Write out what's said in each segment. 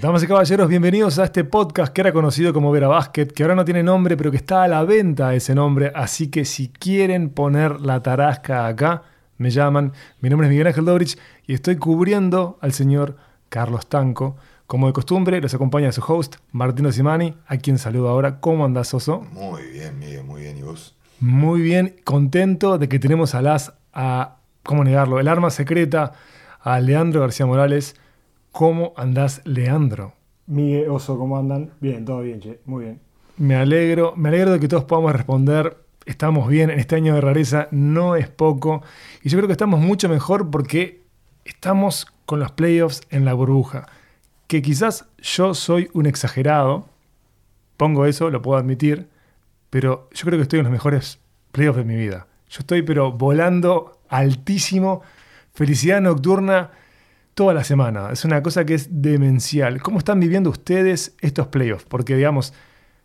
Damas y caballeros, bienvenidos a este podcast que era conocido como Vera Basket, que ahora no tiene nombre, pero que está a la venta ese nombre. Así que si quieren poner la tarasca acá, me llaman. Mi nombre es Miguel Ángel Dobrich y estoy cubriendo al señor Carlos Tanco. Como de costumbre, los acompaña su host, Martino Simani, a quien saludo ahora. ¿Cómo andás, Oso? Muy bien, Miguel, muy bien. ¿Y vos? Muy bien, contento de que tenemos a las, a, ¿cómo negarlo? El arma secreta, a Leandro García Morales. ¿Cómo andás, Leandro? Miguel, Oso, ¿cómo andan? Bien, todo bien, che. Muy bien. Me alegro, me alegro de que todos podamos responder. Estamos bien, en este año de rareza no es poco. Y yo creo que estamos mucho mejor porque estamos con los playoffs en la burbuja. Que quizás yo soy un exagerado, pongo eso, lo puedo admitir, pero yo creo que estoy en los mejores playoffs de mi vida. Yo estoy pero volando altísimo, felicidad nocturna toda la semana. Es una cosa que es demencial. ¿Cómo están viviendo ustedes estos playoffs? Porque digamos,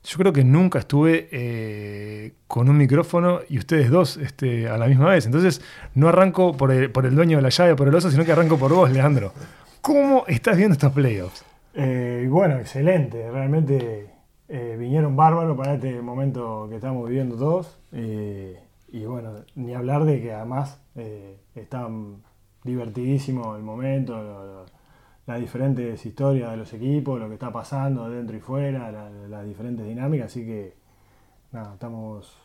yo creo que nunca estuve eh, con un micrófono y ustedes dos este, a la misma vez. Entonces, no arranco por el, dueño de la llave, por el oso, sino que arranco por vos, Leandro. ¿Cómo estás viendo estos playoffs? Eh, bueno, excelente. Realmente eh, vinieron bárbaros para este momento que estamos viviendo todos. Y bueno, ni hablar de que además están divertidísimo el momento, las diferentes historias de los equipos, lo que está pasando dentro y fuera, la- las diferentes dinámicas. Así que nada, estamos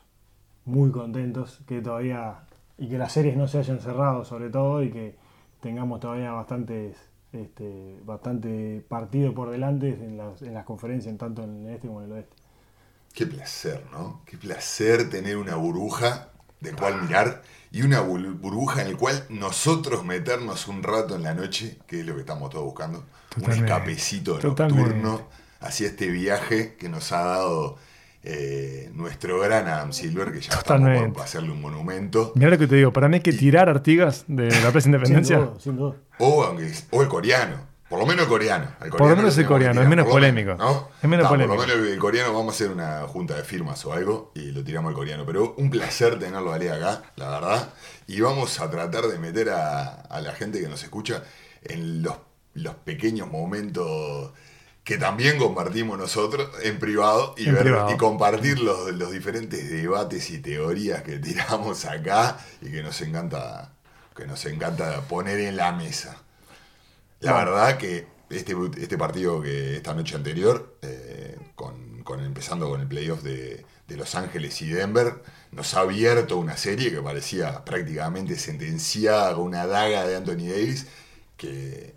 muy contentos que todavía y que las series no se hayan cerrado sobre todo y que tengamos todavía bastantes este, bastante partido por delante en las, en las conferencias, tanto en el este como en el oeste. Qué placer, ¿no? Qué placer tener una burbuja de cual mirar y una burbuja en la cual nosotros meternos un rato en la noche, que es lo que estamos todos buscando. Totalmente. Un escapecito Totalmente. nocturno hacia este viaje que nos ha dado eh, nuestro gran Adam Silver, que ya Totalmente. estamos por hacerle un monumento. Mira lo que te digo, para mí hay que tirar Artigas de la Plaza Sin Independencia. duda, sin duda. O, aunque- o el coreano. Por lo menos el coreano. El Por lo menos el coreano, es menos por polémico. ¿no? Es menos Está, polémico. Por lo menos el coreano vamos a hacer una junta de firmas o algo y lo tiramos al coreano. Pero un placer tenerlo a acá, la verdad. Y vamos a tratar de meter a, a la gente que nos escucha en los, los pequeños momentos que también compartimos nosotros en privado y, En ver- privado. y compartir los, los diferentes debates y teorías que tiramos acá y que nos encanta que nos encanta poner en la mesa. La verdad que este, este partido que esta noche anterior, eh, con, con- empezando con el playoff de, de Los Ángeles y Denver, nos ha abierto una serie que parecía prácticamente sentenciada con una daga de Anthony Davis, que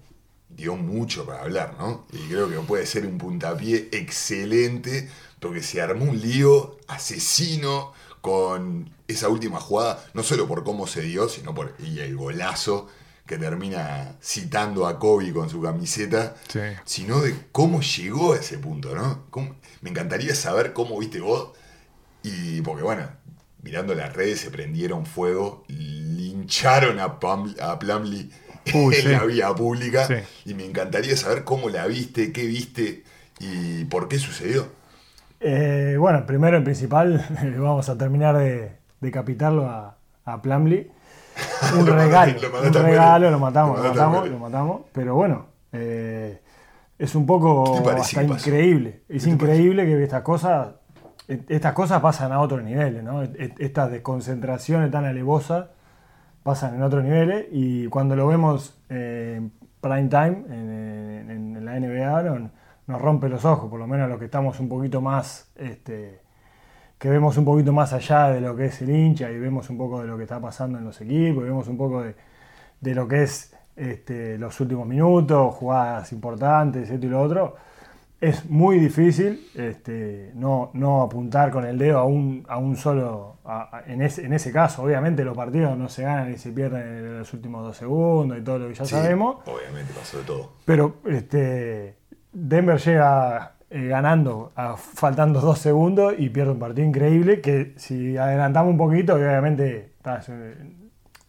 dio mucho para hablar, ¿no? Y creo que puede ser un puntapié excelente, porque se armó un lío asesino con esa última jugada, no solo por cómo se dio, sino por y el golazo que termina citando a Kobe con su camiseta, Sí. sino de cómo llegó a ese punto, ¿no? Cómo- me encantaría saber cómo viste vos, y porque bueno, mirando las redes se prendieron fuego, lincharon a, Pam- a Plumlee Uy, en sí. la vía pública, Sí. y me encantaría saber cómo la viste, qué viste y por qué sucedió. Eh, bueno, primero y principal, vamos a terminar de decapitarlo a, a Plumlee. Un Lo regalo, lo un regalo, lo matamos, Lo matamos, morir. lo matamos. Pero bueno, eh, es un poco ¿Qué te parece hasta increíble. Es ¿Qué te increíble que estas cosas, estas cosas pasan a otros niveles, ¿no? Estas desconcentraciones tan alevosas pasan en otros niveles y cuando lo vemos eh, en prime time en, en- en la NBA no- nos rompe los ojos, por lo menos los que estamos un poquito más, este, que vemos un poquito más allá de lo que es el hincha y vemos un poco de lo que está pasando en los equipos, y vemos un poco de, de lo que es este, los últimos minutos, jugadas importantes, esto y lo otro. Es muy difícil este, no, no apuntar con el dedo a un, a un solo. a- a- en, ese, en ese caso, obviamente, los partidos no se ganan y se pierden en los últimos dos segundos y todo lo que ya Sí, sabemos. Obviamente pasó de todo. Pero este, Denver llega eh, ganando, a- faltando dos segundos y pierde un partido increíble que si adelantamos un poquito, obviamente eh,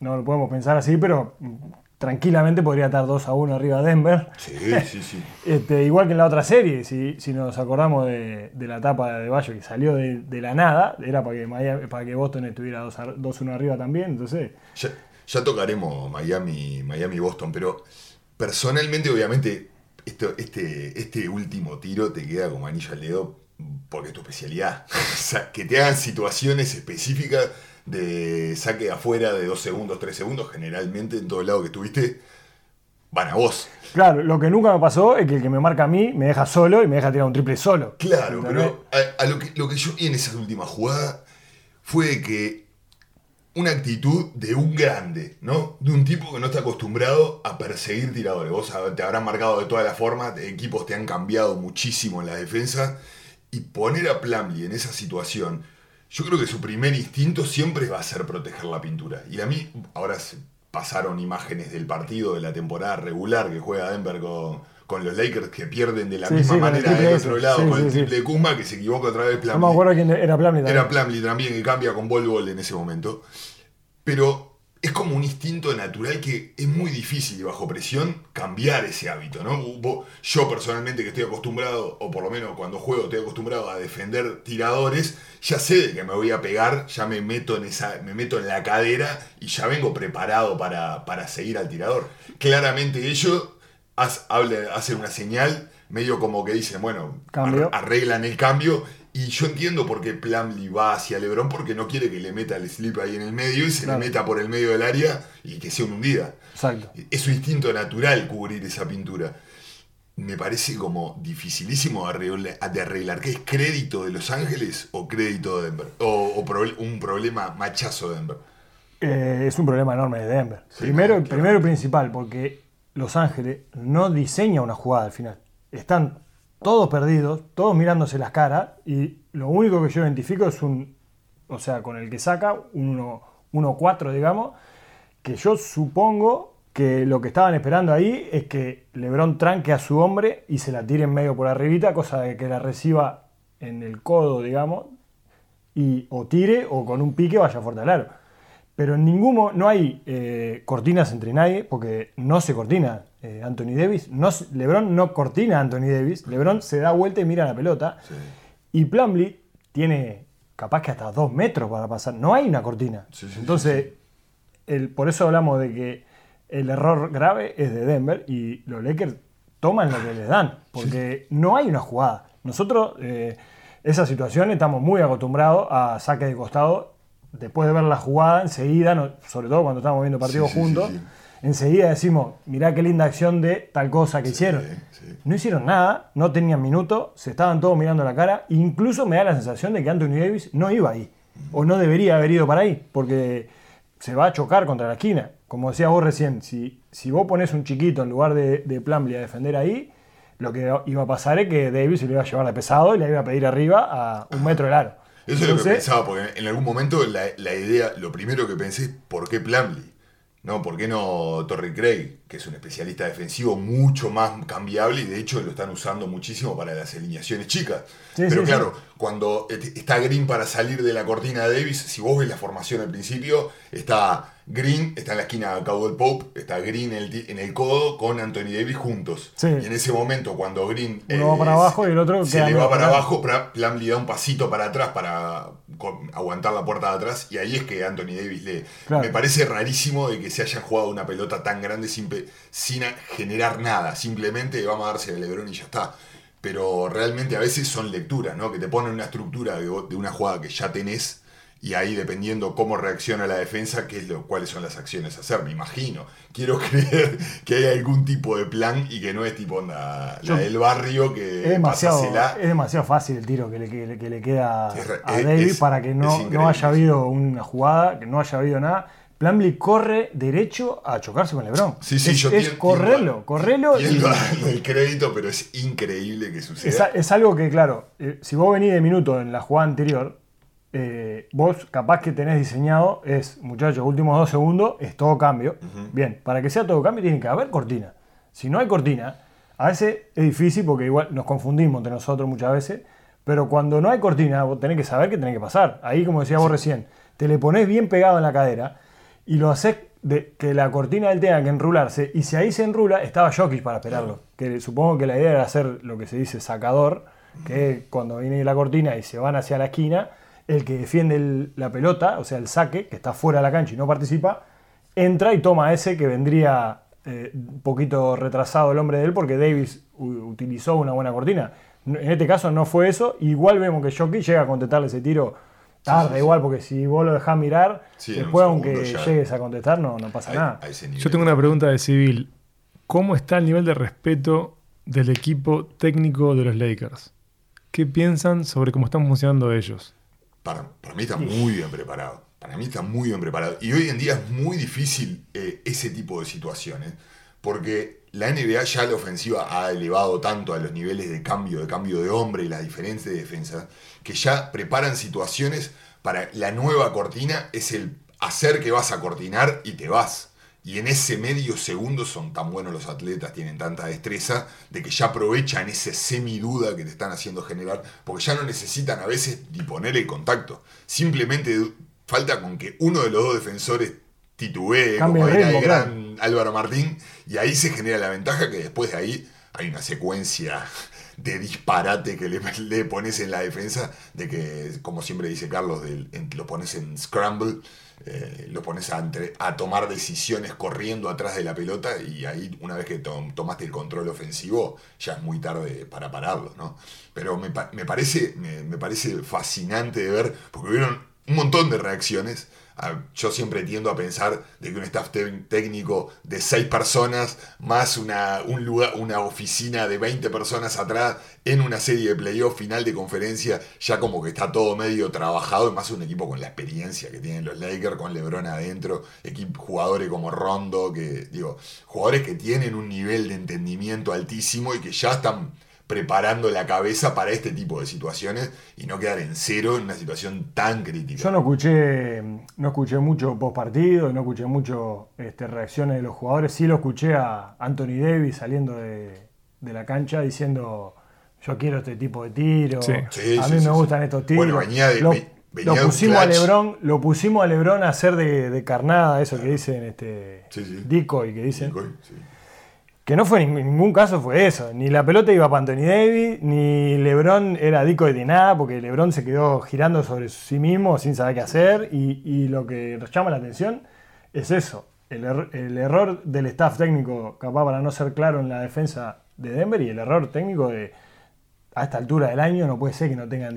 no lo podemos pensar así, pero mm, tranquilamente podría estar 2 a 1 arriba Denver. Sí, sí, sí. Este, igual que en la otra serie, si, si nos acordamos de, de la etapa de Bayo que salió de, de la nada, era para que, Miami- para que Boston estuviera 2 a- 2-1 arriba también, entonces... Ya, ya tocaremos Miami, Miami, Boston, pero personalmente, obviamente, esto, este, este último tiro te queda como anillo al dedo porque es tu especialidad. o sea, que te hagan situaciones específicas de saque de afuera de dos segundos, tres segundos, generalmente en todo lado que estuviste, van a vos. Claro, lo que nunca me pasó es que el que me marca a mí me deja solo y me deja tirar un triple solo. Claro, ¿Entendés? pero a, a lo, que, lo que yo vi en esa última jugada fue que una actitud de un grande, ¿no? De un tipo que no está acostumbrado a perseguir tiradores. Vos te habrán marcado de todas las formas, equipos te han cambiado muchísimo en la defensa. Y poner a Plumlee en esa situación, yo creo que su primer instinto siempre va a ser proteger la pintura. Y a mí, ahora se pasaron imágenes del partido de la temporada regular que juega Denver con, con los Lakers, que pierden de la Sí, misma sí, manera del otro lado, Sí, con el triple de Kuzma, que se equivoca otra vez Plumlee. No me acuerdo quién era Plumlee también. Era Plumlee también, que cambia con Bol Bol en ese momento. Pero es como un instinto natural que es muy difícil bajo presión cambiar ese hábito, ¿no? Yo personalmente que estoy acostumbrado, o por lo menos cuando juego estoy acostumbrado a defender tiradores, ya sé de que me voy a pegar, ya me meto en esa, me meto en la cadera y ya vengo preparado para, para seguir al tirador. Claramente ellos haz- hacen una señal medio como que dicen, bueno, Cambio. ar- arreglan el cambio. Y yo entiendo por qué Plumlee va hacia LeBron porque no quiere que le meta el slip ahí en el medio y se Claro. le meta por el medio del área y que sea una hundida. Exacto. Es su instinto natural cubrir esa pintura. Me parece como dificilísimo de arreglar, de arreglar. ¿Qué es crédito de Los Ángeles o crédito de Denver? O, o proble- un problema machazo de Denver. Eh, es un problema enorme de Denver. Sí, primero, claro. primero y principal, porque Los Ángeles no diseña una jugada al final. Están todos perdidos, todos mirándose las caras, y lo único que yo identifico es un, o sea, con el que saca, un 1-4, digamos, que yo supongo que lo que estaban esperando ahí es que Lebron tranque a su hombre y se la tire en medio por arribita, cosa de que la reciba en el codo, digamos, y o tire o con un pique vaya fuerte al aro. Pero en ningún mo- no hay eh, cortinas entre nadie, porque no se cortina eh, Anthony Davis. No, LeBron no cortina a Anthony Davis. LeBron se da vuelta y mira la pelota. Sí. Y Plumlee tiene capaz que hasta dos metros para pasar. No hay una cortina. Sí, sí, sí, Entonces, el- por eso hablamos de que el error grave es de Denver y los Lakers toman lo que les dan, porque no hay una jugada. Nosotros, eh, esa situación, estamos muy acostumbrados a saque de costado. Después de ver la jugada, enseguida, no- sobre todo cuando estamos viendo partidos Sí, sí, juntos, sí, enseguida decimos, mirá qué linda acción de tal cosa que hicieron. No hicieron nada, no tenían minuto, se estaban todos mirando la cara. Incluso me da la sensación de que Anthony Davis no iba ahí. O no debería haber ido para ahí, porque se va a chocar contra la esquina. Como decías vos recién, si, si vos pones un chiquito en lugar de, de Plumlee a defender ahí, lo que iba a pasar es que Davis se lo iba a llevar de pesado y le iba a pedir arriba a un metro del aro. Eso es lo que pensaba, porque en algún momento la, la idea, lo primero que pensé es ¿por qué Plumlee? ¿No? ¿Por qué no Torrey Craig, que es un especialista defensivo mucho más cambiable y de hecho lo están usando muchísimo para las alineaciones chicas? Sí, Pero sí, claro, cuando está Green para salir de la cortina de Davis, si vos ves la formación al principio, está Green, está en la esquina Cowell Pope, está Green en el, ti- en el codo con Anthony Davis juntos. Sí. Y en ese momento, cuando Green Uno va para abajo y el otro se le va para abajo, Plumlee da un pasito para atrás para con- aguantar la puerta de atrás y ahí es que Anthony Davis. Claro. Me parece rarísimo de que se hayan jugado una pelota tan grande sin, generar nada, simplemente vamos a darse el Lebron y ya está. Pero realmente a veces son lecturas, ¿no? Que te ponen una estructura de, de una jugada que ya tenés y ahí dependiendo cómo reacciona la defensa, qué es lo, cuáles son las acciones a hacer, me imagino. Quiero creer que hay algún tipo de plan y que no es tipo onda, Yo- la del barrio que es demasiado, pasásela. es demasiado fácil el tiro que le, que le- que le queda Es a Davis para que no, no haya habido una jugada, que no haya habido nada. Plumlee corre derecho a chocarse con LeBron. Sí, sí, es, yo es tiendo- correrlo y tiendo darle el crédito, pero es increíble que es, suceda. es algo que, claro, eh, si vos venís de minuto en la jugada anterior, eh, vos capaz que tenés diseñado es, muchachos, últimos dos segundos, es todo cambio. Bien, para que sea todo cambio tiene que haber cortina. Si no hay cortina, a veces es difícil porque igual nos confundimos entre nosotros muchas veces, pero cuando no hay cortina, vos tenés que saber qué tenés que pasar. Ahí, como decías vos recién, te le pones bien pegado en la cadera y lo haces de que la cortina del tenga que enrularse, y si ahí se enrula, estaba Jokic para esperarlo. Que supongo que la idea era hacer lo que se dice sacador, que cuando viene la cortina y se van hacia la esquina, el que defiende el- la pelota, o sea, el saque, que está fuera de la cancha y no participa, entra y toma ese que vendría eh, un poquito retrasado el hombre de él porque Davis utilizó una buena cortina. En este caso no fue eso. Igual vemos que Jockey llega a contestarle ese tiro tarde, sí, sí. igual, porque si vos lo dejás mirar, después aunque ya- llegues a contestar no, no pasa nada. Yo tengo una pregunta de civil. ¿Cómo está el nivel de respeto del equipo técnico de los Lakers? ¿Qué piensan sobre cómo están funcionando ellos? Para, para mí está muy bien preparado. Para mí está muy bien preparado. Y hoy en día es muy difícil eh, ese tipo de situaciones. Porque la NBA ya la ofensiva ha elevado tanto a los niveles de cambio, de cambio de hombre y las diferentes de defensa, que ya preparan situaciones para la nueva cortina, es el hacer que vas a cortinar y te vas. Y en ese medio segundo son tan buenos los atletas, tienen tanta destreza, de que ya aprovechan ese semiduda que te están haciendo generar, porque ya no necesitan a veces ni poner el contacto. Simplemente falta con que uno de los dos defensores titubee, como era el gran Álvaro Martín, y ahí se genera la ventaja que después de ahí hay una secuencia de disparate que le, le pones en la defensa, de que, como siempre dice Carlos, en- lo pones en scramble, eh, lo pones a, entre- a tomar decisiones corriendo atrás de la pelota y ahí una vez que to- tomaste el control ofensivo ya es muy tarde para pararlo, ¿no? Pero me, me parece, me, me parece fascinante de ver, porque hubieron un montón de reacciones. Ah, Yo siempre tiendo a pensar de que un staff técnico de seis personas más una, un lugar, una oficina de 20 personas atrás en una serie de playoff final de conferencia, ya como que está todo medio trabajado, y más un equipo con la experiencia que tienen los Lakers, con LeBron adentro, equipo, jugadores como Rondo, que digo, jugadores que tienen un nivel de entendimiento altísimo y que ya están preparando la cabeza para este tipo de situaciones y no quedar en cero en una situación tan crítica. Yo no escuché, no escuché mucho post partido, no escuché mucho este, reacciones de los jugadores. Sí lo escuché a Anthony Davis saliendo de, de la cancha diciendo yo quiero este tipo de tiros. Sí. Sí, a mí sí, me sí. gustan estos tiros. Bueno, venía de- lo, ve- venía lo de un pusimos a. Lebron, lo pusimos a Lebron a hacer de, de carnada, eso que dicen este Sí, sí. decoy que dicen. Sí. Que no fue en ningún caso fue eso. Ni la pelota iba para Anthony Davis, ni LeBron era decoy de nada, porque LeBron se quedó girando sobre sí mismo sin saber qué hacer. Y, y lo que nos llama la atención es eso. El, er- el error del staff técnico, capaz para no ser claro en la defensa de Denver, y el error técnico de a esta altura del año no puede ser que no tengan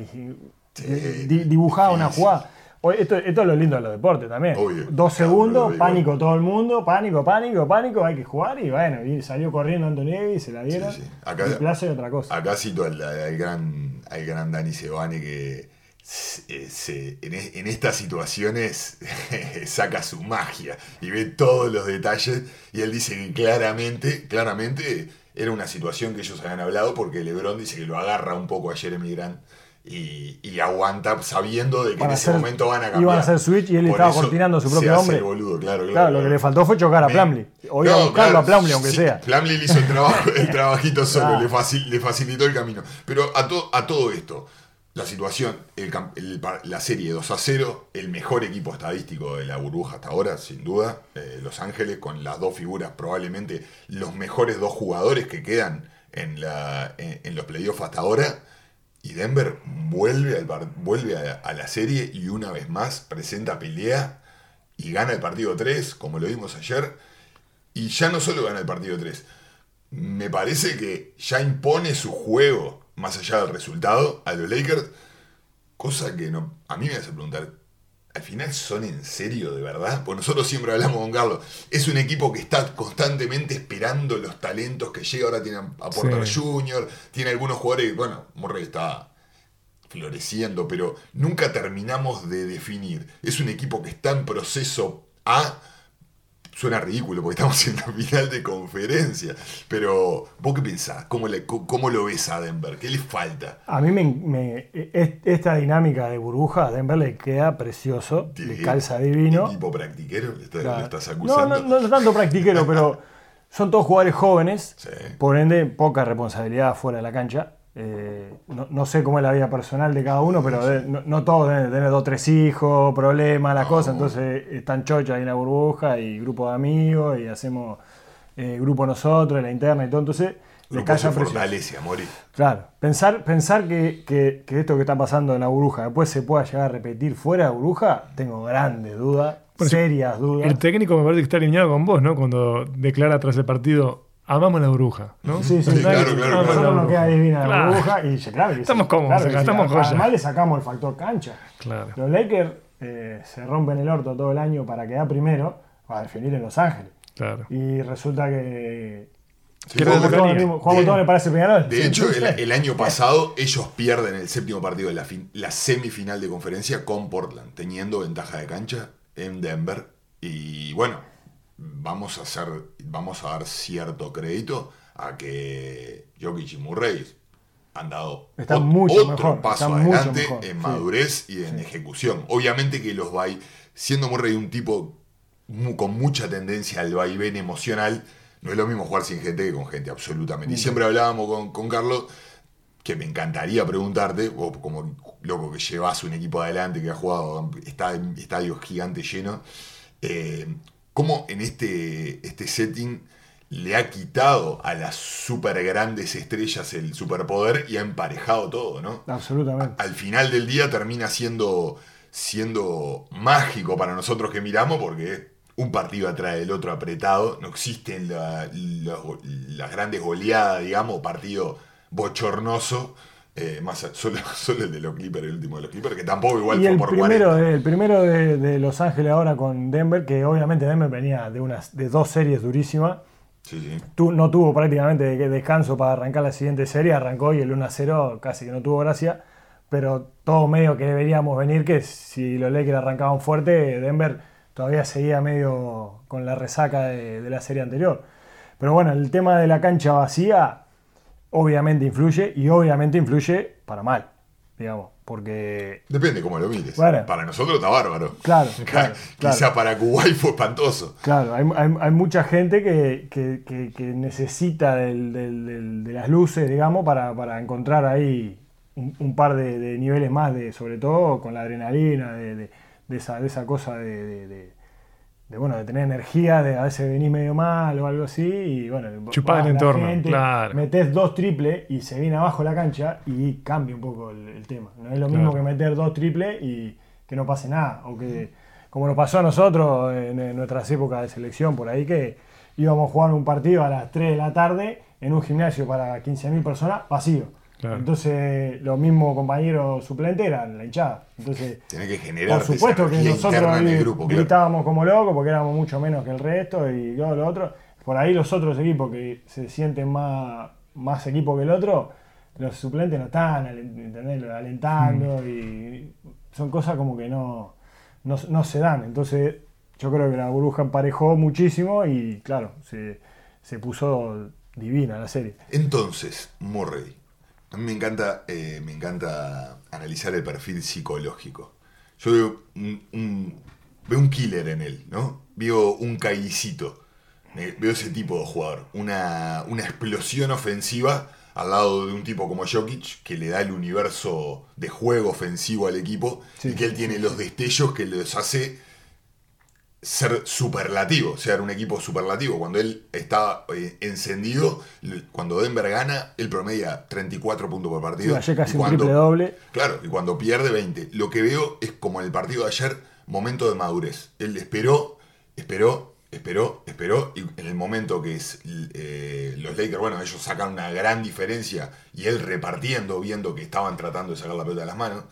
di- dibujada una jugada. Esto, esto es lo lindo de los deportes también. Obvio. Dos segundos, pánico todo el mundo, pánico, pánico, pánico, hay que jugar y bueno, y salió corriendo Anthony Davis, se la dieron. Sí, sí. Acá- y y otra cosa. Acá cito al, al gran, al gran Dani Sebane que se- se- en, en estas situaciones saca su magia y ve todos los detalles y él dice que claramente, claramente era una situación que ellos habían hablado porque Lebron dice que lo agarra un poco a Jeremy Grant y, y aguanta sabiendo de que en ese momento van a cambiar. iban a hacer switch y él Por estaba eso cortinando a su se propio hace hombre. el boludo, claro, claro, Claro, lo que le faltó fue chocar a Plumlee. O ir a No, buscarlo claro, a Plumlee, aunque sí, sea. Plumlee le hizo el, trabajo, el trabajito solo, le, facil- le facilitó el camino. Pero a, to- a todo esto, la situación, el el la serie 2 a 0, el mejor equipo estadístico de la burbuja hasta ahora, sin duda, eh, Los Ángeles, con las dos figuras, probablemente los mejores dos jugadores que quedan en, la, en, en los playoffs hasta ahora. Y Denver vuelve, al vuelve a, a la serie y una vez más presenta pelea y gana el partido 3, como lo vimos ayer. Y ya no solo gana el partido 3, me parece que ya impone su juego, más allá del resultado, a los Lakers, cosa que no, a mí me hace preguntar, ¿al final son en serio de verdad? Porque nosotros siempre hablamos con Carlos, es un equipo que está constantemente esperando los talentos que llega, ahora tiene a Porter Sí. Jr., tiene algunos jugadores, bueno, Murray está floreciendo, pero nunca terminamos de definir. Es un equipo que está en proceso A. Suena ridículo porque estamos en la final de conferencia. Pero, ¿vos qué pensás? ¿Cómo, le- cómo lo ves a Denver? ¿Qué le falta? A mí me, me- es- esta dinámica de burbuja a Denver le queda precioso, le calza divino. ¿Tipo practiquero? ¿Le, está- Claro. le estás No, no, no tanto practiquero, pero son todos jugadores jóvenes, Sí. por ende poca responsabilidad fuera de la cancha. Eh, no, no sé cómo es la vida personal de cada uno, pero de- no, no todos deben tener dos o tres hijos, problemas, las cosas. Entonces están chochas ahí en la burbuja y grupo de amigos y hacemos eh, grupo nosotros, en la interna y todo. Entonces les fortalece, Amori. Claro, pensar, pensar que, que- que esto que está pasando en la burbuja después se pueda llegar a repetir fuera de la burbuja, tengo grandes dudas. Serias dudas. El técnico me parece que está alineado con vos, ¿no? Cuando declara tras el partido, amamos la bruja, ¿no? Sí, sí, Sí, claro, claro, nos queda divina la burbuja y claro que sí. Estamos cómodos Claro estamos joya. Además le sacamos el factor cancha. Claro. Los Lakers eh, se rompen el orto todo el año para quedar primero para definir en Los Ángeles. Claro. Y resulta que Sí, jugamos- en Palacio Peñarol. De Sí, hecho, sí. el, el año pasado ellos pierden el séptimo partido de la, fin- la semifinal de conferencia con Portland, teniendo ventaja de cancha en Denver. Y bueno, vamos a hacer, vamos a dar cierto crédito a que Jokic y Murray han dado Están ot- mucho otro mejor, paso adelante mejor, en sí. madurez y en ejecución. Obviamente que los va siendo Murray un tipo con mucha tendencia al vaivén emocional, no es lo mismo jugar sin gente que con gente, absolutamente. Y siempre hablábamos con, con Carlos que me encantaría preguntarte, vos como loco que llevas un equipo adelante, que ha jugado está en estadios gigantes llenos, eh, ¿cómo en este, este setting le ha quitado a las super grandes estrellas el superpoder y ha emparejado todo, ¿no? Absolutamente. al final del día termina siendo, siendo mágico para nosotros que miramos porque un partido atrás del otro apretado, no existen la- la- las grandes goleadas, digamos, partido bochornoso, eh, más solo, solo el de los Clippers, el último de los Clippers, que tampoco igual Y fue el por primero, 40. de, el primero de, de Los Ángeles ahora con Denver, que obviamente Denver venía de, unas, de dos series durísimas. Sí, sí. Tu- no tuvo prácticamente de- descanso para arrancar la siguiente serie, arrancó y el 1-0 casi que no tuvo gracia, pero todo medio que deberíamos venir, que si los Lakers arrancaban fuerte, Denver todavía seguía medio con la resaca de, de la serie anterior. Pero bueno, el tema de la cancha vacía obviamente influye y obviamente influye para mal, digamos, porque Depende cómo lo mires. Bueno. Para nosotros está bárbaro. Claro, claro, Quizá claro. para Kuwait fue espantoso. Claro, hay, hay- hay mucha gente que, que- que- que necesita del- del- del- de las luces, digamos, para, para encontrar ahí un, un par de, de niveles más, de, sobre todo con la adrenalina, de, de- de esa, de esa cosa de, de- bueno, de tener energía, de a veces venir medio mal o algo así, y bueno, Chupar vas el entorno, gente, claro. metés dos triples y se viene abajo la cancha y cambia un poco el, el tema. No es lo mismo Claro. que meter dos triples y que no pase nada, o que como nos pasó a nosotros en, en nuestras épocas de selección por ahí, que íbamos a jugar un partido a las 3 de la tarde en un gimnasio para 15.000 personas vacío. Claro. Entonces, los mismos compañeros suplentes eran la hinchada. Entonces, Tenés que generar por supuesto que nosotros en el ahí grupo, claro. gritábamos como locos porque éramos mucho menos que el resto y todo lo otro. Por ahí los otros equipos que se sienten más, más equipo que el otro, los suplentes no están ¿entendés? alentando Mm. y son cosas como que no, no, no se dan. Entonces yo creo que la burbuja emparejó muchísimo y claro, se, se puso divina la serie. Entonces, Murray. A mí me encanta, eh, me encanta analizar el perfil psicológico. Yo veo un, un- veo un killer en él, ¿no? Veo un caicito. Veo ese tipo de jugador. Una, una explosión ofensiva al lado de un tipo como Jokic, que le da el universo de juego ofensivo al equipo Sí, y que él tiene los destellos que los hace ser superlativo, ser un equipo superlativo. Cuando él está eh, encendido, cuando Denver gana, él promedia 34 puntos por partido. Casi Y un cuando- triple doble. Claro, y cuando pierde 20. Lo que veo es como en el partido de ayer, momento de madurez. Él esperó, esperó, esperó, esperó, y en el momento que es, eh, los Lakers, bueno, ellos sacan una gran diferencia y él repartiendo, viendo que estaban tratando de sacar la pelota de las manos,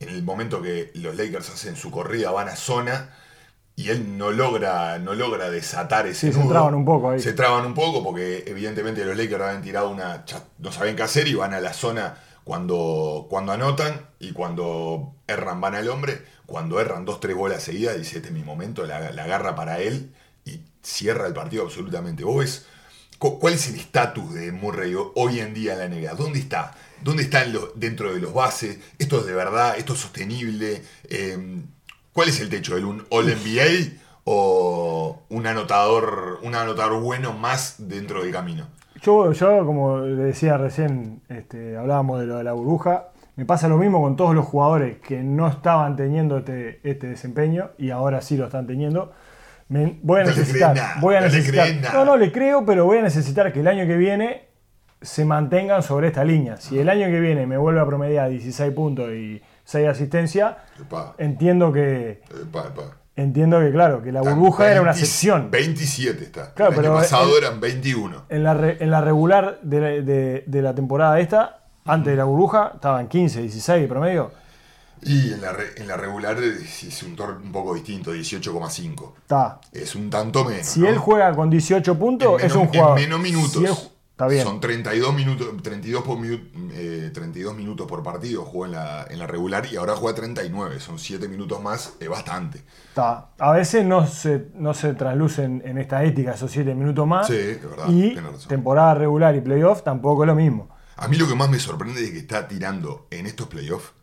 en el momento que los Lakers hacen su corrida, van a zona y él no logra, no logra desatar ese Sí, se nudo. traban un poco ahí. Se traban un poco porque evidentemente los Lakers habían tirado una... no saben qué hacer y van a la zona cuando, cuando anotan y cuando erran van al hombre. Cuando erran dos, tres bolas seguidas, dice, este es mi momento, la, la agarra para él y cierra el partido absolutamente. ¿Vos ves cu- cuál es el estatus de Murray ho- hoy en día en la NBA? ¿Dónde está? ¿Dónde está en lo- dentro de los bases? ¿Esto es de verdad? ¿Esto es sostenible? Eh, ¿Cuál es el techo? ¿El un All NBA o un anotador, un anotador bueno más dentro del camino? Yo, yo, como le decía recién, este, hablábamos de lo de la burbuja. Me pasa lo mismo con todos los jugadores que no estaban teniendo este, este desempeño y ahora sí lo están teniendo. Me- voy a No necesitar, nada, voy a no necesitar. nada. No, no le creo, pero voy a necesitar que el año que viene se mantengan sobre esta línea. Si el año que viene me vuelve a promediar 16 puntos y 6 asistencias, Epa, entiendo que, epa, epa. entiendo que, claro, que la burbuja era una 20 sección. 27 está. Claro, el año pero pasado el- eran 21. En la, re- en la regular de la, de- de la temporada esta, antes de la burbuja, estaban 15, 16 promedio. Y en la, re- en la regular es, un, tor- un poco distinto, 18,5. Está. Es un tanto menos. Si ¿no? él juega con 18 puntos, en es menos, un jugador. en menos minutos. Si él está bien. Son 32 minutos, 32, por eh, 32 minutos por partido jugó en la, en la regular y ahora juega 39. Son 7 minutos más, es bastante. Está. A veces no se, no se traslucen en esta ética esos 7 minutos más. Sí, es verdad, Y temporada regular y playoff tampoco es lo mismo. A mí lo que más me sorprende es que está tirando en estos playoffs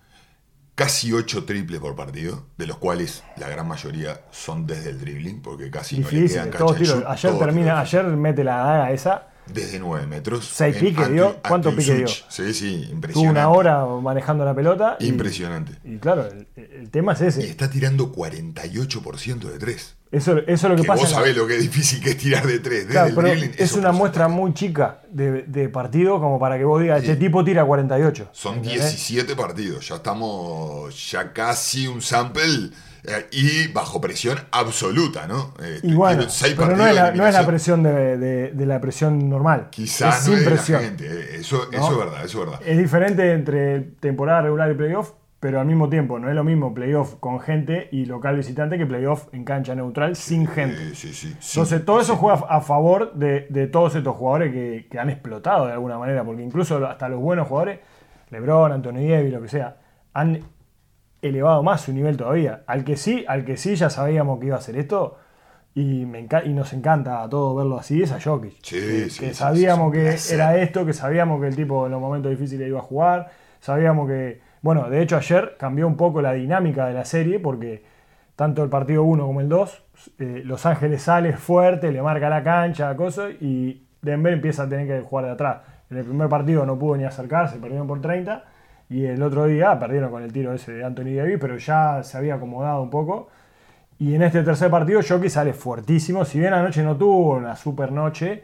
casi 8 triples por partido, de los cuales la gran mayoría son desde el dribbling, porque casi no le Difícil, quedan Ayer termina, ayer mete la daga esa. Desde 9 metros. Seis en piques dio. ¿Cuánto un pique dio? Sí, sí, Tuvo impresionante. una hora manejando la pelota. y- Impresionante. Y, claro, el, el tema es Y ese. está tirando 48% de 3. Eso, eso es lo que Que pasa. vos la- sabés lo que es difícil que es tirar de 3. Desde Claro, el pero dribbling, es una muestra muy chica de, de partido como para que vos digas, este tipo tira 48. Son ¿entendés? 17 partidos. Ya estamos ya casi un sample eh, y bajo presión absoluta, ¿no? Eh, Y bueno, pero no es, la, no es la eliminación. presión de, de- de la presión normal. Quizás es no sin la gente. eh, Eso, ¿no? eso es verdad, eso es verdad. Es diferente entre temporada regular y playoff, pero al mismo tiempo no es lo mismo playoff con gente y local visitante que playoff en cancha neutral sin gente. Eh, sí, sí, sí. Entonces, todo eso juega a favor de, de todos estos jugadores que, que han explotado de alguna manera, porque incluso hasta los buenos jugadores, LeBron, Anthony Davis, lo que sea, han elevado más su nivel todavía. Al que sí, al que sí ya sabíamos que iba a hacer esto, y, me y nos encanta a todos verlo así, es a Jokic. Sí, que, sí, que sí, sabíamos sí, que era esto, que sabíamos que el tipo en los momentos difíciles iba a jugar, sabíamos que, bueno, de hecho ayer cambió un poco la dinámica de la serie, porque tanto el partido 1 como el 2, eh, Los Ángeles sale fuerte, le marca la cancha, cosa, y Denver empieza a tener que jugar de atrás. En el primer partido no pudo ni acercarse, perdieron por 30, y el otro día perdieron con el tiro ese de Anthony Davis, pero ya se había acomodado un poco. Y en este tercer partido, Jokic sale fuertísimo. Si bien anoche no tuvo una super noche,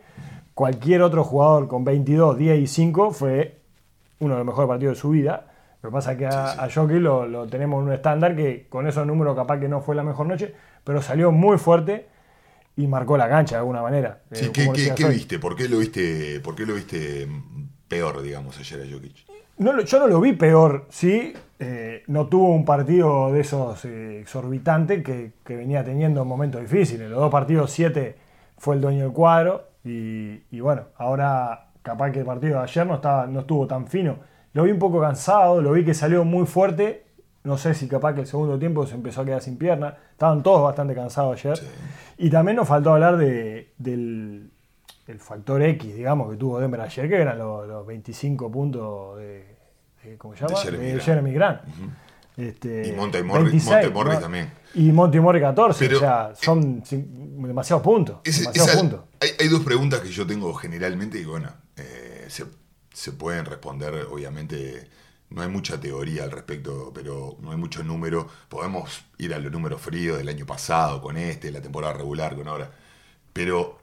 cualquier otro jugador con 22, 10 y 5 fue uno de los mejores partidos de su vida. Lo que pasa es que a, a Jokic lo, lo tenemos en un estándar que con esos números capaz que no fue la mejor noche, pero salió muy fuerte y marcó la cancha de alguna manera. Sí, Eh, ¿Qué, qué- viste? ¿Por qué lo viste, por qué lo viste mm, peor, digamos, ayer a Jokic? No, yo no lo vi peor, sí. eh, no tuvo un partido de esos eh, exorbitantes que, que venía teniendo en momentos difíciles. Los dos partidos, siete, fue el dueño del cuadro. Y, y bueno, ahora capaz que el partido de ayer no, estaba, no estuvo tan fino. Lo vi un poco cansado, lo vi que salió muy fuerte. No sé si capaz que el segundo tiempo se empezó a quedar sin pierna. Estaban todos bastante cansados ayer. Y también nos faltó hablar de- del el factor X, digamos, que tuvo Denver ayer, que eran los, los 25 puntos de, de- ¿cómo se llama? De Jeremy De Grant. Este, Y Monte Morris- Monte también. Y Monty Morris 14, Pero, o sea, son cin- demasiados puntos. Ese- demasiados esa- puntos. hay, hay dos preguntas que yo tengo generalmente y bueno, eh, se, se pueden responder, obviamente no hay mucha teoría al respecto, pero no hay mucho número. Podemos ir a los números fríos del año pasado con este, la temporada regular con ahora. Pero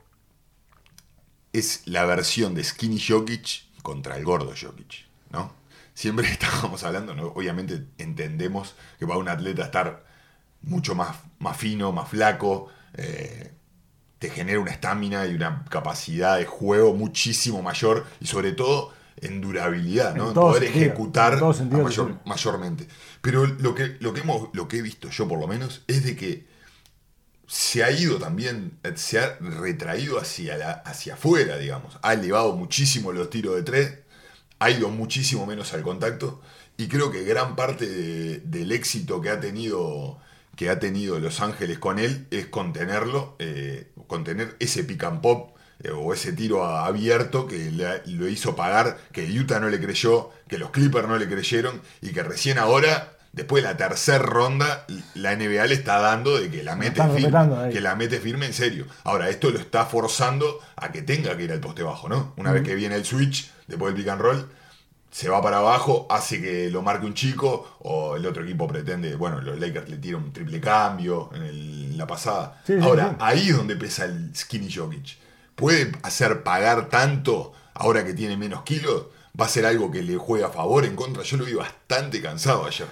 es la versión de Skinny Jokic contra el gordo Jokic, ¿no? Siempre estábamos hablando, ¿no? obviamente entendemos que para un atleta estar mucho más, más fino, más flaco, eh, te genera una estamina y una capacidad de juego muchísimo mayor y sobre todo en durabilidad, ¿no? En poder sentido, ejecutar en mayor- mayormente. Pero lo que, lo, que hemos, lo que he visto yo por lo menos es de que se ha ido también, eh, se ha retraído hacia, hacia afuera, digamos. Ha elevado muchísimo los tiros de tres, ha ido muchísimo menos al contacto y creo que gran parte de- del éxito que ha tenido que ha tenido Los Ángeles con él es contenerlo, eh, contener ese pick and pop eh, o ese tiro abierto que le- lo hizo pagar, que Utah no le creyó, que los Clippers no le creyeron y que recién ahora, después de la tercera ronda, la NBA le está dando de que la mete firme, que la mete firme en serio. Ahora, esto lo está forzando a que tenga que ir al poste bajo, ¿no? Una vez que viene el switch, después del pick and roll, se va para abajo, hace que lo marque un chico, o el otro equipo pretende, bueno, los Lakers le tiran un triple cambio en el- la pasada. Sí, Ahora, sí. ahí es donde pesa el skinny Jokic. ¿Puede hacer pagar tanto ahora que tiene menos kilos? ¿Va a ser algo que le juega a favor, en contra? Yo lo vi bastante cansado ayer.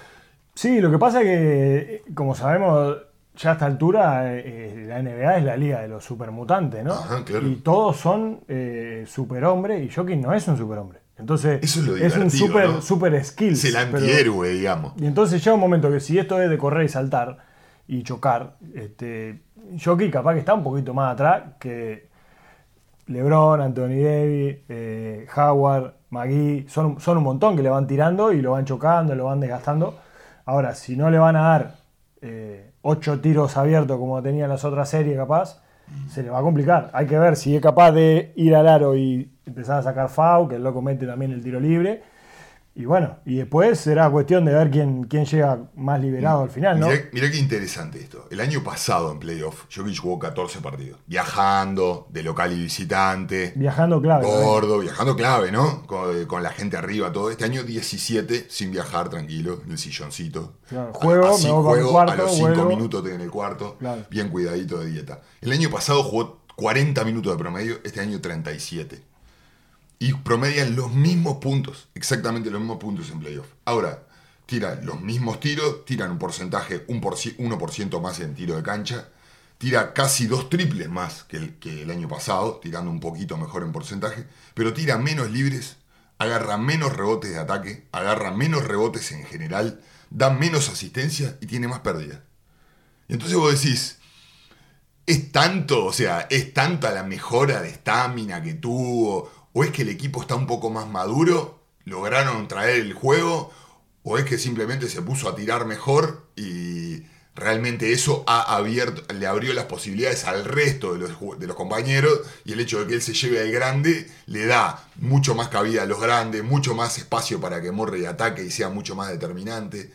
Sí, lo que pasa es que, como sabemos, ya a esta altura eh, eh, la NBA es la liga de los supermutantes, ¿no? Ajá, claro. Y todos son eh, superhombres y Jokic no es un superhombre. Entonces Eso es lo un divertido, super, ¿no? super skill. Es el antihéroe, digamos. Y entonces llega un momento que si esto es de correr y saltar y chocar, este, Jokic capaz que está un poquito más atrás que LeBron, Anthony Davis, eh, Howard, McGee, son, son un montón que le van tirando y lo van chocando, lo van desgastando. Ahora, si no le van a dar eh, ocho tiros abiertos como tenía en las otras series capaz, se le va a complicar. Hay que ver si es capaz de ir al aro y empezar a sacar FAU, que el loco mete también el tiro libre. Y bueno, y después será cuestión de ver quién, quién llega más liberado al final, ¿no? Mirá, mirá qué interesante esto. El año pasado en playoff, Jokic jugó 14 partidos. Viajando, de local y visitante. Viajando clave. ¿no? Gordo, viajando clave, ¿no? Con, con la gente arriba, todo. Este año 17, sin viajar, tranquilo, en el silloncito. Claro, juego, Así me voy para mi juego, cuarto, a los 5 vuelvo. minutos en el cuarto, Claro. bien cuidadito de dieta. El año pasado jugó 40 minutos de promedio, este año 37. Y promedian los mismos puntos, exactamente los mismos puntos en playoff. Ahora, tiran los mismos tiros, tiran un porcentaje, un por ci- 1% más en tiro de cancha, tira casi dos triples más que el, que el año pasado, tirando un poquito mejor en porcentaje, pero tira menos libres, agarra menos rebotes de ataque, agarra menos rebotes en general, da menos asistencia y tiene más pérdidas. Y entonces vos decís, ¿Es tanto, o sea, es tanta la mejora de estamina que tuvo? ¿O es que el equipo está un poco más maduro? ¿Lograron traer el juego? ¿O es que simplemente se puso a tirar mejor y realmente eso ha abierto, le abrió las posibilidades al resto de los, compañeros y el hecho de que él se lleve al grande le da mucho más cabida a los grandes, mucho más espacio para que Murray ataque y sea mucho más determinante?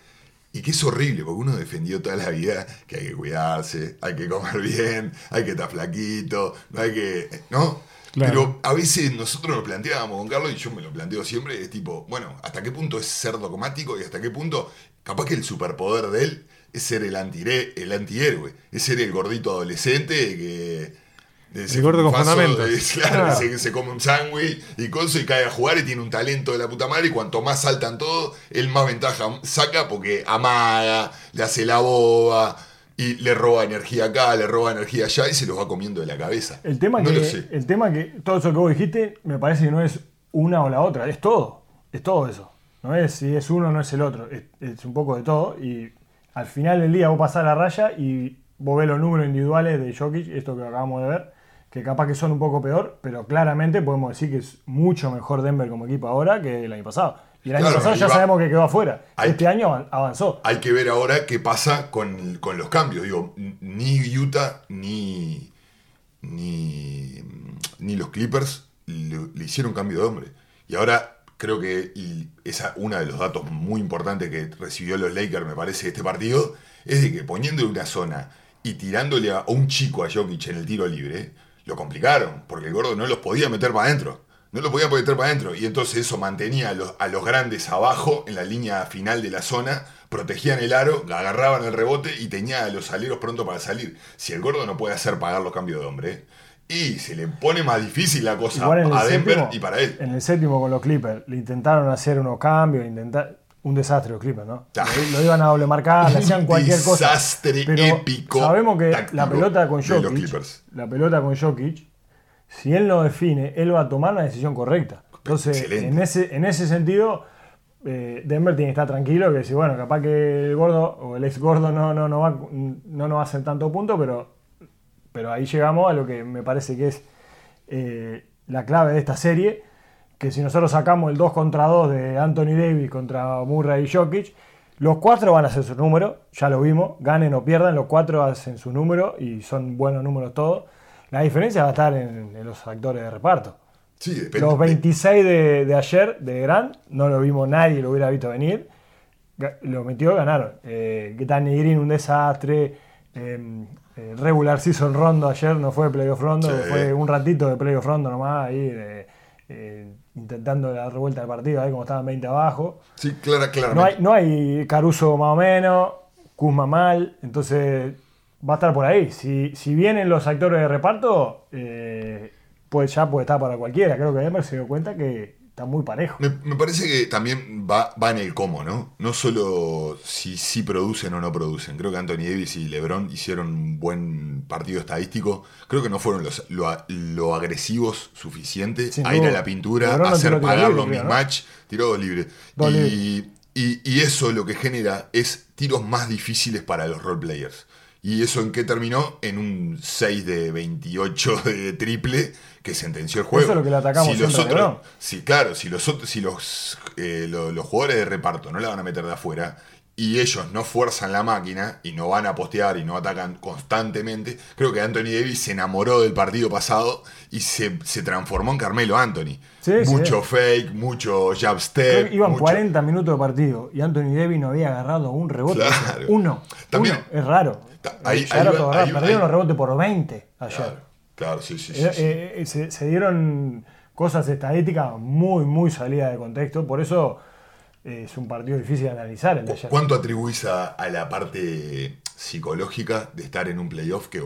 Y que es horrible, porque uno defendió toda la vida que hay que cuidarse, hay que comer bien, hay que estar flaquito, no hay que. ¿No? Claro. Pero a veces nosotros nos planteábamos con Carlos, y yo me lo planteo siempre, es tipo, bueno, ¿hasta qué punto es ser dogmático y hasta qué punto, capaz que el superpoder de él es ser el, antire- el antihéroe, es ser el gordito adolescente que. El gordo con fundamentos. es- claro, se, se come un sándwich y y cae a jugar y tiene un talento de la puta madre y cuanto más saltan todos, él más ventaja saca porque amaga, le hace la boba y le roba energía acá, le roba energía allá y se los va comiendo de la cabeza. El tema, no que, lo sé. el tema que todo eso que vos dijiste me parece que no es una o la otra, es todo. Es todo eso. No es si es uno o no es el otro. Es, es un poco de todo. Y al final del día vos pasás la raya y vos ves los números individuales de Jokic, esto que acabamos de ver, que capaz que son un poco peor, pero claramente podemos decir que es mucho mejor Denver como equipo ahora que el año pasado. Y el año Claro, pasado ya sabemos que quedó afuera. Hay- Este año avan- avanzó. Hay que ver ahora qué pasa con, con los cambios. Digo, ni Utah ni, ni, ni los Clippers le, le hicieron cambio de hombre. Y ahora creo que y esa uno de los datos muy importantes que recibió los Lakers, me parece, este partido, es de que poniéndole una zona y tirándole a un chico a Jokic en el tiro libre, lo complicaron, porque el gordo no los podía meter para adentro. No lo podía meter para adentro. Y entonces eso mantenía a los, a los grandes abajo, en la línea final de la zona, protegían el aro, agarraban el rebote y tenía a los aleros pronto para salir. Si el gordo no puede hacer pagar los cambios de hombre, y se le pone más difícil la cosa a Denver séptimo- y para él. En el séptimo con los Clippers le intentaron hacer unos cambios, intentar un desastre los Clippers, ¿no? Ah. Lo, lo iban a doble marcar, le hacían cualquier cosa. desastre épico Sabemos que la pelota con Jokic, Clippers. la pelota con Jokic, si él no define, él va a tomar la decisión correcta. Entonces, Excelente. en ese, en ese sentido, eh, Denver tiene que estar tranquilo, que si bueno, capaz que el gordo o el ex gordo no, no, no, va, no nos va a hacer tanto punto, pero, pero ahí llegamos a lo que me parece que es eh, la clave de esta serie, que si nosotros sacamos el 2 contra 2 de Anthony Davis contra Murray y Jokic, los cuatro van a hacer su número, ya lo vimos, ganen o pierdan, los cuatro hacen su número y son buenos números todos. La diferencia va a estar en, en los actores de reparto. Sí, depende. Los 26 de, de ayer de Grant, no lo vimos nadie, lo hubiera visto venir. Lo metió, ganaron. Eh, Danny Green, un desastre. Eh, eh, regular season rondo ayer, no fue playoff rondo, Sí. fue un ratito de playoff rondo nomás, ahí eh, eh, intentando dar vuelta al partido, ahí como estaban 20 abajo. Sí, clara, claramente. No hay, no hay Caruso más o menos, Kuzma mal, entonces va a estar por ahí. Si, si vienen los actores de reparto, eh, pues ya puede estar para cualquiera. Creo que Denver se dio cuenta que está muy parejo. Me, me parece que también va, va en el cómo, ¿no? No solo si sí producen o no producen. Creo que Anthony Davis y LeBron hicieron un buen partido estadístico. Creo que no fueron los, lo, agresivos suficiente Sin a ir a la pintura, LeBron a no hacer parar libre, los creo, ¿no? mismatch, tiró dos libres. Dos Y, y- y eso lo que genera es tiros más difíciles para los role players. ¿Y eso en qué terminó? En un 6 de 28 de triple que sentenció el juego. Eso es lo que le atacamos si los otros, LeBron. Sí, claro, si los si los, eh, lo- los, jugadores de reparto no la van a meter de afuera y ellos no fuerzan la máquina y no van a postear y no atacan constantemente, creo que Anthony Davis se enamoró del partido pasado y se, se transformó en Carmelo Anthony. Sí, sí. mucho fake, mucho jab step. iban mucho- 40 minutos de partido y Anthony Davis no había agarrado un rebote. Claro. Uno. También- Uno. Es raro. Ahí- ahí ahí Perdieron los rebotes por 20 ayer. Claro, claro, sí, sí, sí. Eh, sí. eh, se, se dieron cosas estadísticas muy, muy salidas de contexto. Por eso eh, es un partido difícil de analizar el de ayer. ¿Cuánto atribuís a, a la parte psicológica de estar en un playoff que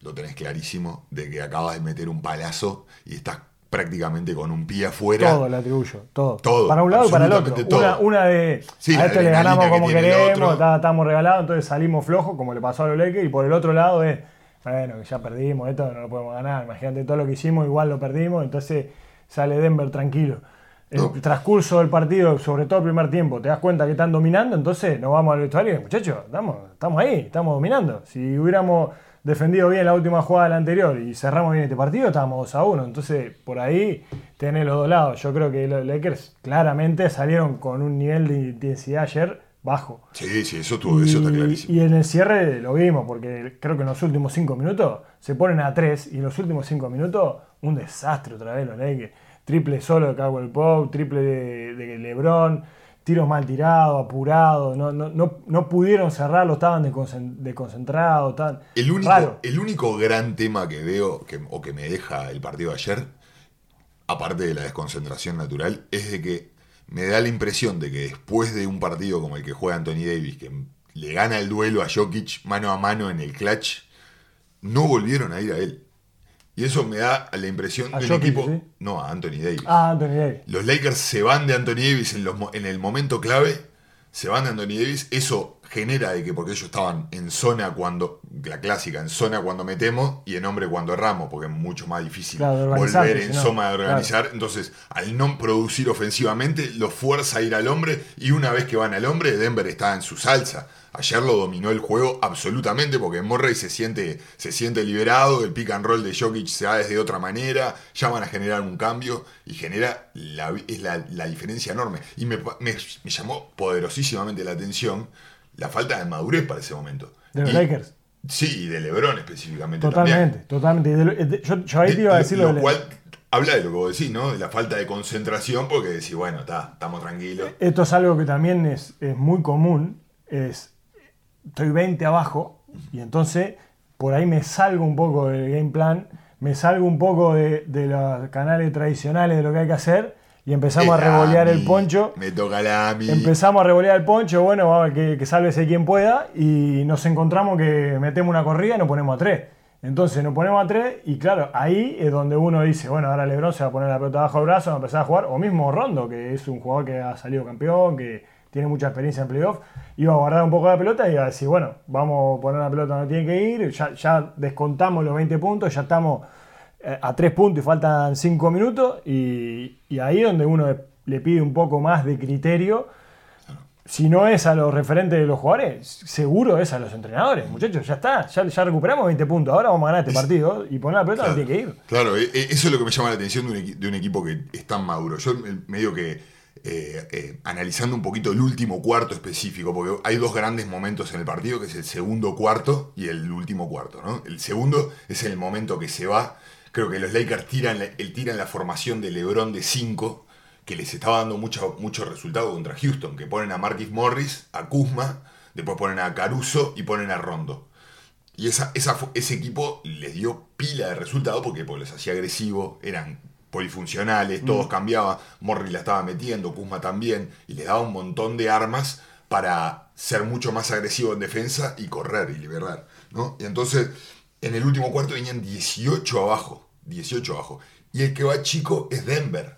lo tenés clarísimo, de que acabas de meter un palazo y estás prácticamente con un pie afuera? Todo le atribuyo, todo. Todo, para un lado y para el otro. Una, de Sí, a este le ganamos como queremos, estamos regalados, entonces salimos flojos, como le pasó a los Lakers, y por el otro lado es, bueno, que ya perdimos, esto no lo podemos ganar. Imagínate todo lo que hicimos, igual lo perdimos, entonces sale Denver tranquilo. El No. transcurso del partido, sobre todo el primer tiempo, te das cuenta que están dominando, entonces nos vamos al vestuario y muchachos, estamos, estamos ahí, estamos dominando. Si hubiéramos defendido bien la última jugada de la anterior y cerramos bien este partido, estábamos 2 a 1. Entonces, por ahí tenés los dos lados. Yo creo que los Lakers claramente salieron con un nivel de intensidad ayer bajo. Sí, sí, eso, estuvo, eso está Y, clarísimo. y en el cierre lo vimos, porque creo que en los últimos cinco minutos se ponen a tres y en los últimos cinco minutos un desastre otra vez los Lakers. Triple solo de Caldwell Pope, triple de, de LeBron, tiros mal tirados, apurados, no, no, no, no pudieron cerrarlo, estaban desconcen- desconcentrados, estaban El único, raro. el único gran tema que veo que, o que me deja el partido de ayer, aparte de la desconcentración natural, es de que me da la impresión de que después de un partido como el que juega Anthony Davis, que le gana el duelo a Jokic mano a mano en el clutch, no volvieron a ir a él. Y eso me da la impresión A del Jokic, equipo. ¿sí? No, a Anthony Davis. Ah, Anthony Davis. Los Lakers se van de Anthony Davis en, los en el momento clave, se van de Anthony Davis, eso genera de que porque ellos estaban en zona cuando, la clásica, en zona cuando metemos y en hombre cuando erramos, porque es mucho más difícil Claro, volver en si no, zona de organizar. Entonces, al no producir ofensivamente, los fuerza a ir al hombre y una vez que van al hombre, Denver está en su salsa. Ayer lo dominó el juego absolutamente porque Murray se siente, se siente liberado, el pick and roll de Jokic se da desde otra manera, ya van a generar un cambio y genera la, es la, la diferencia enorme. Y me, me- me llamó poderosísimamente la atención la falta de madurez para ese momento. De los Y- Lakers. Sí, y de LeBron específicamente. Totalmente, también. totalmente. De de- yo, yo ahí te iba a decir lo, lo de- cual habla de lo que vos decís, ¿no? De la falta de concentración, porque decís, bueno, está, estamos tranquilos. Esto es algo que también es, es muy común, es estoy 20 abajo y entonces por ahí me salgo un poco del game plan, me salgo un poco de, de los canales tradicionales de lo que hay que hacer y empezamos a revolear el poncho. Me toca la AMI. Empezamos a revolear el poncho, bueno, vamos a ver que, que sálvese quien pueda y nos encontramos que metemos una corrida y nos ponemos a tres. Entonces nos ponemos a tres y claro, ahí es donde uno dice, bueno, ahora Lebron se va a poner la pelota bajo el brazo, va a empezar a jugar, o mismo Rondo, que es un jugador que ha salido campeón, que tiene mucha experiencia en playoff, iba a guardar un poco la pelota y iba a decir, bueno, vamos a poner la pelota donde tiene que ir, ya, ya descontamos los 20 puntos, ya estamos a 3 puntos y faltan 5 minutos y, y ahí es donde uno le pide un poco más de criterio. Si no es a los referentes de los jugadores, seguro es a los entrenadores. Muchachos, ya está, ya, ya recuperamos 20 puntos. Ahora vamos a ganar este partido y poner la pelota Claro, tiene que ir. claro, e- e- eso es lo que me llama la atención de un, equi- de un equipo que es tan maduro. Yo me- medio que eh, eh, analizando un poquito el último cuarto específico, porque hay dos grandes momentos en el partido, que es el segundo cuarto y el último cuarto. ¿no? El segundo es el momento que se va. Creo que los Lakers tiran, el, tiran la formación de LeBron de 5, que les estaba dando mucho, mucho resultado contra Houston, que ponen a Marquis Morris, a Kuzma, después ponen a Caruso y ponen a Rondo. Y esa, ese equipo les dio pila de resultado porque, porque los hacía agresivos, eran polifuncionales, todos cambiaban, Morris la estaba metiendo, Kuzma también, y les daba un montón de armas para ser mucho más agresivo en defensa y correr y liberar. ¿no? Y entonces, en el último cuarto venían 18 abajo, 18 abajo. Y el que va chico es Denver.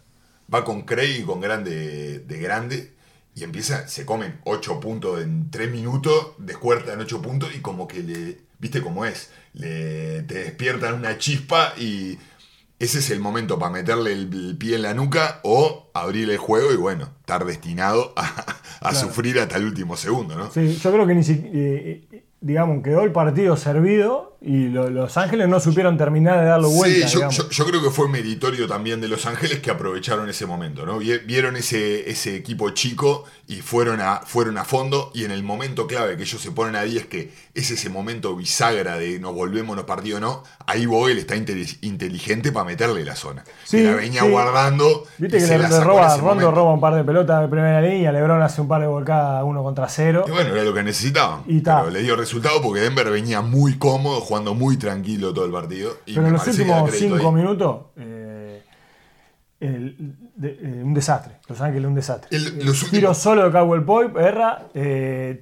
va con Craig y con grande de grande. Y empieza, se comen 8 puntos en 3 minutos, descuertan 8 puntos y como que le, viste cómo es, le, te despiertan una chispa y ese es el momento para meterle el, pie en la nuca o abrir el juego y bueno, estar destinado a, sufrir hasta el último segundo, ¿no? Sí, yo creo que ni siquiera, eh, eh, digamos, quedó el partido servido y Los Ángeles no supieron terminar de darlo vuelta. Sí, yo, creo que fue meritorio también de Los Ángeles que aprovecharon ese momento, ¿no? Vieron ese, ese equipo chico y fueron a, fueron a fondo y en el momento clave que ellos se ponen a 10, que es ese momento bisagra de nos volvemos los partidos no, ahí Vogel está inteligente para meterle la zona. Sí, que la venía guardando. Viste que le, roba, Rondo roba un par de pelotas de primera línea, Lebron hace un par de volcadas uno contra cero. Y bueno, era lo que necesitaban. Y pero le dio resultado porque Denver venía muy cómodo jugando muy tranquilo todo el partido. Pero en los últimos cinco minutos, eh, eh, un desastre. Los Ángeles, un desastre. Eh, tiro solo de Cowell Pope, erra.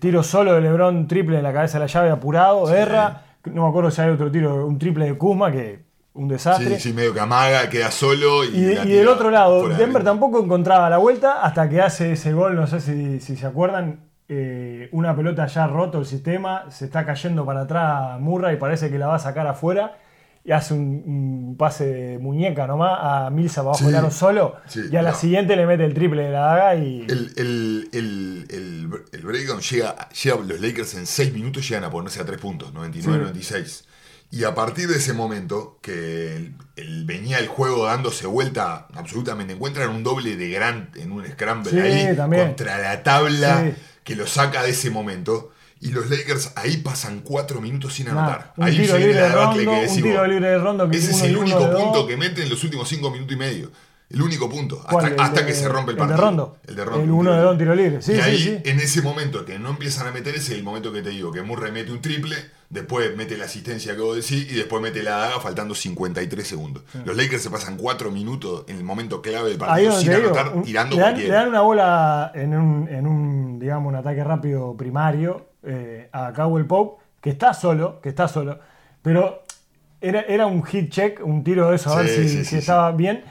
tiro solo de LeBron, triple en la cabeza de la llave, apurado, erra. No me acuerdo si hay otro tiro, un triple de Kuzma que un desastre. Sí, sí, medio que amaga, queda solo. Y, y, del otro lado, Denver tampoco encontraba la vuelta hasta que hace ese gol, no sé si, si se acuerdan, eh, una pelota ya roto el sistema, se está cayendo para atrás Murray y parece que la va a sacar afuera y hace un, pase de muñeca nomás a Milsa para abajo el solo y a la siguiente le mete el triple de la daga y... El, el, el, el breakdown llega, llega, los Lakers en 6 minutos llegan a ponerse a 3 puntos, 99-96. Y a partir de ese momento, que venía el juego dándose vuelta absolutamente, encuentran un doble de gran en un scramble ahí contra la tabla que lo saca de ese momento. Y los Lakers ahí pasan cuatro minutos sin anotar. ahí tiro libre de Rondo, que decimos, un tiro libre de Rondo ese es el único punto que mete en los últimos cinco minutos y medio. El único punto. Hasta, que se rompe el partido. El de Rondo. El de Rondo. El uno de Don tiro libre. Sí, y ahí, sí, en ese momento que no empiezan a meter, ese es el momento que te digo, que Murray mete un triple, después mete la asistencia que vos decís, y después mete la daga faltando 53 segundos. Los Lakers se pasan 4 minutos en el momento clave del partido sin anotar, tirando le dan, le dan, una bola en un, en un, digamos, un ataque rápido primario eh, a Cowell Pope, que está solo, que está solo, pero era, era un hit check, un tiro de eso, a ver si, si estaba bien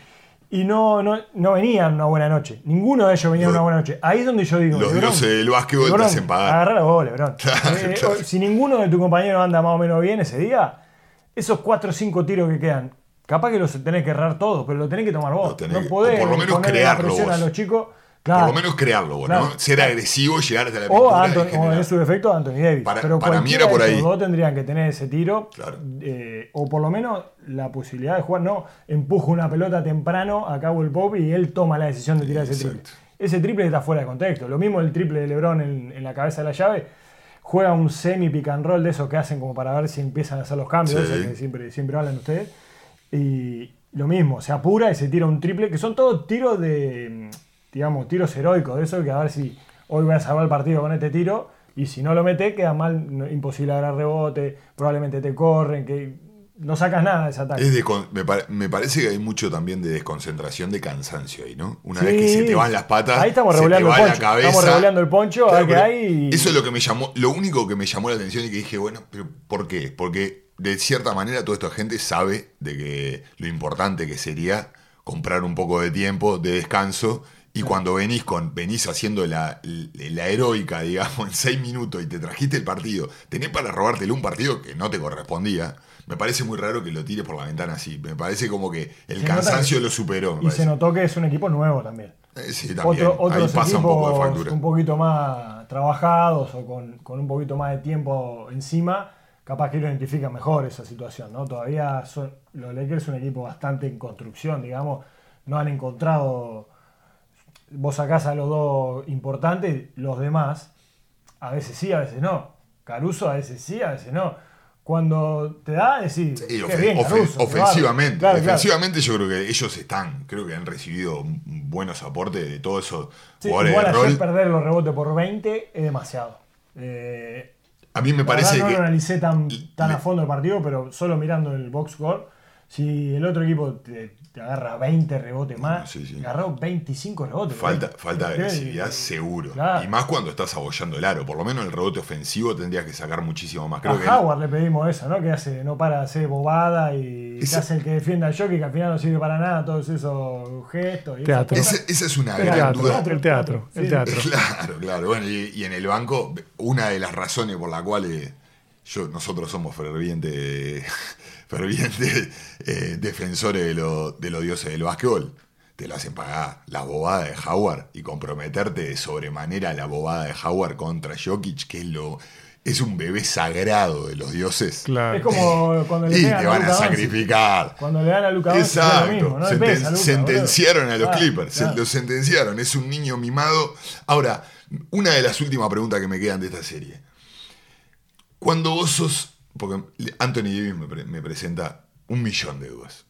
y no, no, no venían una buena noche. Ninguno de ellos venía una buena noche. Ahí es donde yo digo. Los dioses del básquetbol te hacen pagar. Agarrar la bola, Lebron. Eh, si ninguno de tus compañeros anda más o menos bien ese día, esos 4 o 5 tiros que quedan, capaz que los tenés que errar todos, pero lo tenés que tomar vos. No podés por lo menos crearlo vos. a los chicos por lo menos crearlo, vos, ¿no? Ser agresivo, llegar hasta la pintura. O, Anthony, o en su defecto Anthony Davis. Para, Pero para mí era por ahí. Los dos tendrían que tener ese tiro. Eh, o por lo menos la posibilidad de jugar. No, empuja una pelota temprano a cabo el pop y él toma la decisión de tirar ese triple. Ese triple está fuera de contexto. Lo mismo el triple de LeBron en, la cabeza de la llave. Juega un semi pick and roll de esos que hacen como para ver si empiezan a hacer los cambios, que siempre, siempre hablan ustedes. Y lo mismo, se apura y se tira un triple, que son todos tiros de digamos, tiros heroicos de eso, que a ver si hoy voy a salvar el partido con este tiro, y si no lo mete, queda mal, imposible agarrar rebote, probablemente te corren, que no sacas nada de ese ataque. me, parece que hay mucho también de desconcentración, de cansancio ahí, ¿no? Una vez que se te van las patas, ahí estamos se te va el poncho. Estamos revoleando el poncho, a ver qué hay. Eso es lo que me llamó, lo único que me llamó la atención y que dije, bueno, pero ¿por qué? Porque de cierta manera toda esta gente sabe de que lo importante que sería comprar un poco de tiempo, de descanso y cuando venís con venís haciendo la, la, heroica, digamos, en seis minutos y te trajiste el partido, tenés para robártelo un partido que no te correspondía. Me parece muy raro que lo tires por la ventana así. Me parece como que el cansancio lo superó. Y se notó que es un equipo nuevo también. Eh, sí, también. otros pasa un poco de factura. Un poquito más trabajados o con, un poquito más de tiempo encima, capaz que lo identifican mejor esa situación. ¿no? Todavía son, los Lakers es un equipo bastante en construcción, digamos. No han encontrado vos sacás a los dos importantes, los demás, a veces sí, a veces no. Caruso a veces sí, a veces no. Cuando te da, decís, sí, bien, ofensivamente. ofensivamente yo creo que ellos están, creo que han recibido buenos aportes de todo eso. Sí, igual ayer perder los rebotes por 20 es demasiado. Eh, a mí me parece que... No lo analicé tan, tan a fondo el partido, pero solo mirando el box score Si el otro equipo te, te agarra 20 rebotes más, sí, sí. agarró 25 rebotes. Falta, ¿no? falta de agresividad seguro. Claro. Y más cuando estás abollando el aro. Por lo menos el rebote ofensivo tendrías que sacar muchísimo más. Creo a que Howard le pedimos eso, ¿no? Que hace, no para de hacer bobada y Ese- que hace el que defienda al jockey, que al final no sirve para nada, todos esos gestos. Y Teatro. esa, esa es una El gran teatro, duda. el teatro, el Sí. teatro. Claro, claro. Bueno, y, y en el banco, una de las razones por las cuales yo, nosotros somos fervientes fervientes eh, defensores de, lo- de los dioses del básquetbol, te lo hacen pagar. La bobada de Howard y comprometerte de sobremanera a la bobada de Howard contra Jokic, que es lo es un bebé sagrado de los dioses. Claro. Es como cuando le Y pegan te van a Luka Doncic. sacrificar. Cuando le dan a Luca Exacto. mismo, no le Senten- pegues a Luka, sentenciaron a los Claro, Clippers. se- claro. lo sentenciaron. Es un niño mimado. Ahora, una de las últimas preguntas que me quedan de esta serie. Cuando vos sos. Porque Anthony Davis me, pre- me presenta un millón de dudas.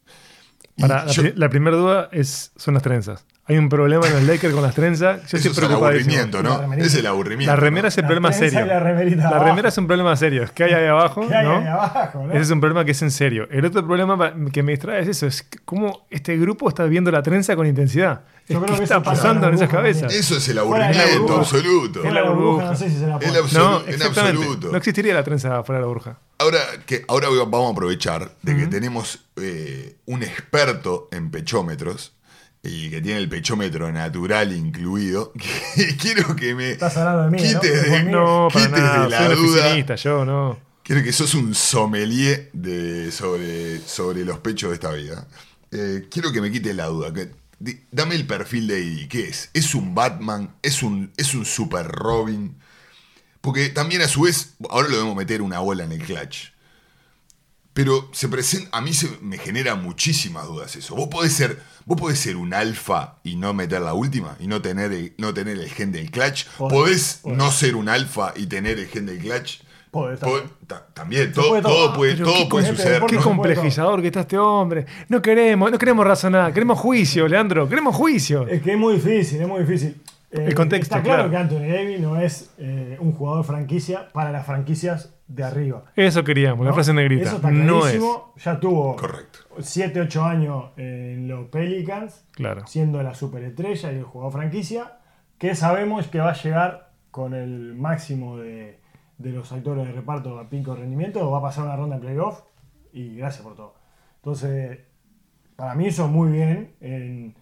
Para, la, yo- pri- la primera duda es, son las trenzas. Hay un problema en los Lakers con las trenzas. Yo eso estoy es el aburrimiento, ¿no? Es el aburrimiento. La remera es el La problema serio. la remerita La abajo. remera es un problema serio. Es que hay ahí abajo, ¿Qué hay ¿no? ahí abajo, no? Ese es un problema que es en serio. El otro problema que me distrae es eso, es cómo este grupo está viendo la trenza con intensidad. Yo Es creo ¿Qué que está eso pasa pasando en esas burbuja cabezas? Eso es el Fuera de la aburrimiento burbuja. absoluto. En la burbuja, no sé si se la abs- No, en exactamente. absoluto. No existiría la trenza fuera de la burbuja. Ahora, que, ahora vamos a aprovechar de que tenemos eh, un experto en pechómetros y que tiene el pechómetro natural incluido. Que quiero que me Estás hablando de mí, ¿no? quites de, Por mí. No, para quites nada. de la soy duda. oficinista, yo no. Quiero que sos un sommelier de, sobre, sobre los pechos de esta vida. Eh, quiero que me quites la duda. que- di- dame el perfil de Eddie. ¿Qué es? ¿Es un Batman? ¿Es un, ¿Es un Super Robin? Porque también a su vez, ahora lo debemos meter una bola en el clutch. Pero se presenta, a mí se me genera muchísimas dudas eso. Vos podés ser, vos podés ser un alfa y no meter la última y no tener el, no tener el gen del clutch. Podés, Podés, podés. no ser un alfa y tener el gen del clutch. Podés también. todo, puede todo. todo puede, Pero todo qué puede suceder. Qué complejizador que está este hombre. No queremos, no queremos razonar, queremos juicio, Leandro, queremos juicio. Es que es muy difícil, es muy difícil. Eh, El contexto, Está claro, claro. que Anthony Davis no es eh, un jugador franquicia para las franquicias de arriba. Eso queríamos, la frase negrita. Eso está no es. clarísimo. Ya tuvo Correcto. 7, 8 años en los Pelicans, Claro. siendo la superestrella y el jugador franquicia, que sabemos que va a llegar con el máximo de, de los actores de reparto a pico rendimiento, va a pasar una ronda de playoff y gracias por todo. Entonces, para mí hizo muy bien en,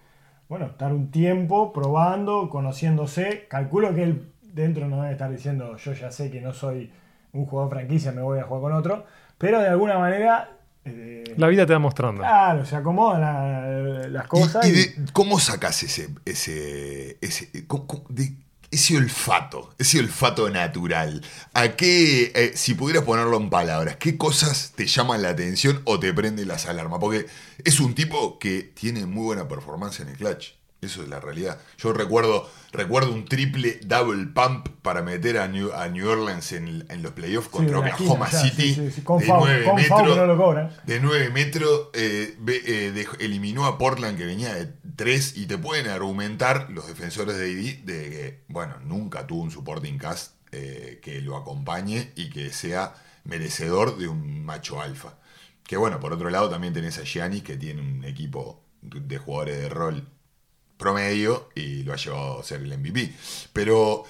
bueno, estar un tiempo probando, conociéndose. Calculo que él dentro no debe estar diciendo, yo ya sé que no soy un jugador franquicia, me voy a jugar con otro, pero de alguna manera... eh, La vida te va mostrando. Claro, se acomodan la- las cosas. y, y- de- ¿Cómo sacas ese, ese, ese, co- de- ese olfato, ese olfato natural? ¿A qué, eh, si pudieras ponerlo en palabras, qué cosas te llaman la atención o te prenden las alarmas? Porque es un tipo que tiene muy buena performance en el clutch. Eso es la realidad. Yo recuerdo, recuerdo un triple double pump para meter a New, a New Orleans en, en los playoffs contra de la Oklahoma esquina, City sí, sí, de foul, 9 con foul metros no lo cobran. de 9 metros, eh, eh, eliminó a Portland que venía de 3 y te pueden argumentar los defensores de AD de que, bueno, nunca tuvo un supporting cast eh, que lo acompañe y que sea merecedor de un macho alfa. Que bueno, por otro lado también tenés a Giannis que tiene un equipo de jugadores de rol promedio y lo ha llevado a ser el MVP. Pero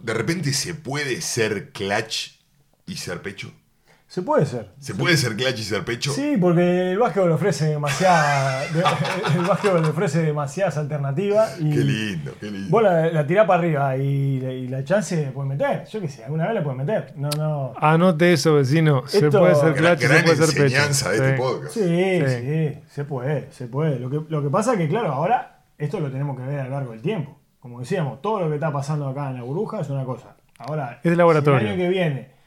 de repente se puede ser clutch y ser pecho. Se puede ser. ¿Se puede ser clutch y ser pecho? Sí, porque el básquetbol ofrece demasiada, de- el básquetbol ofrece demasiadas alternativas y Qué lindo, qué lindo. vos la, la tirás para arriba y, la- y la chance de puedes meter. Yo qué sé, alguna vez la puedes meter. No, no. Anote eso, vecino. Se puede ser clutch y se puede ser pecho. enseñanza de este Sí. podcast. Sí, sí, Sí. se puede, se puede. Lo que, lo que pasa es que, claro, ahora esto lo tenemos que ver a lo largo del tiempo. Como decíamos, todo lo que está pasando acá en la burbuja es una cosa. Ahora, Es de laboratorio. si el año que viene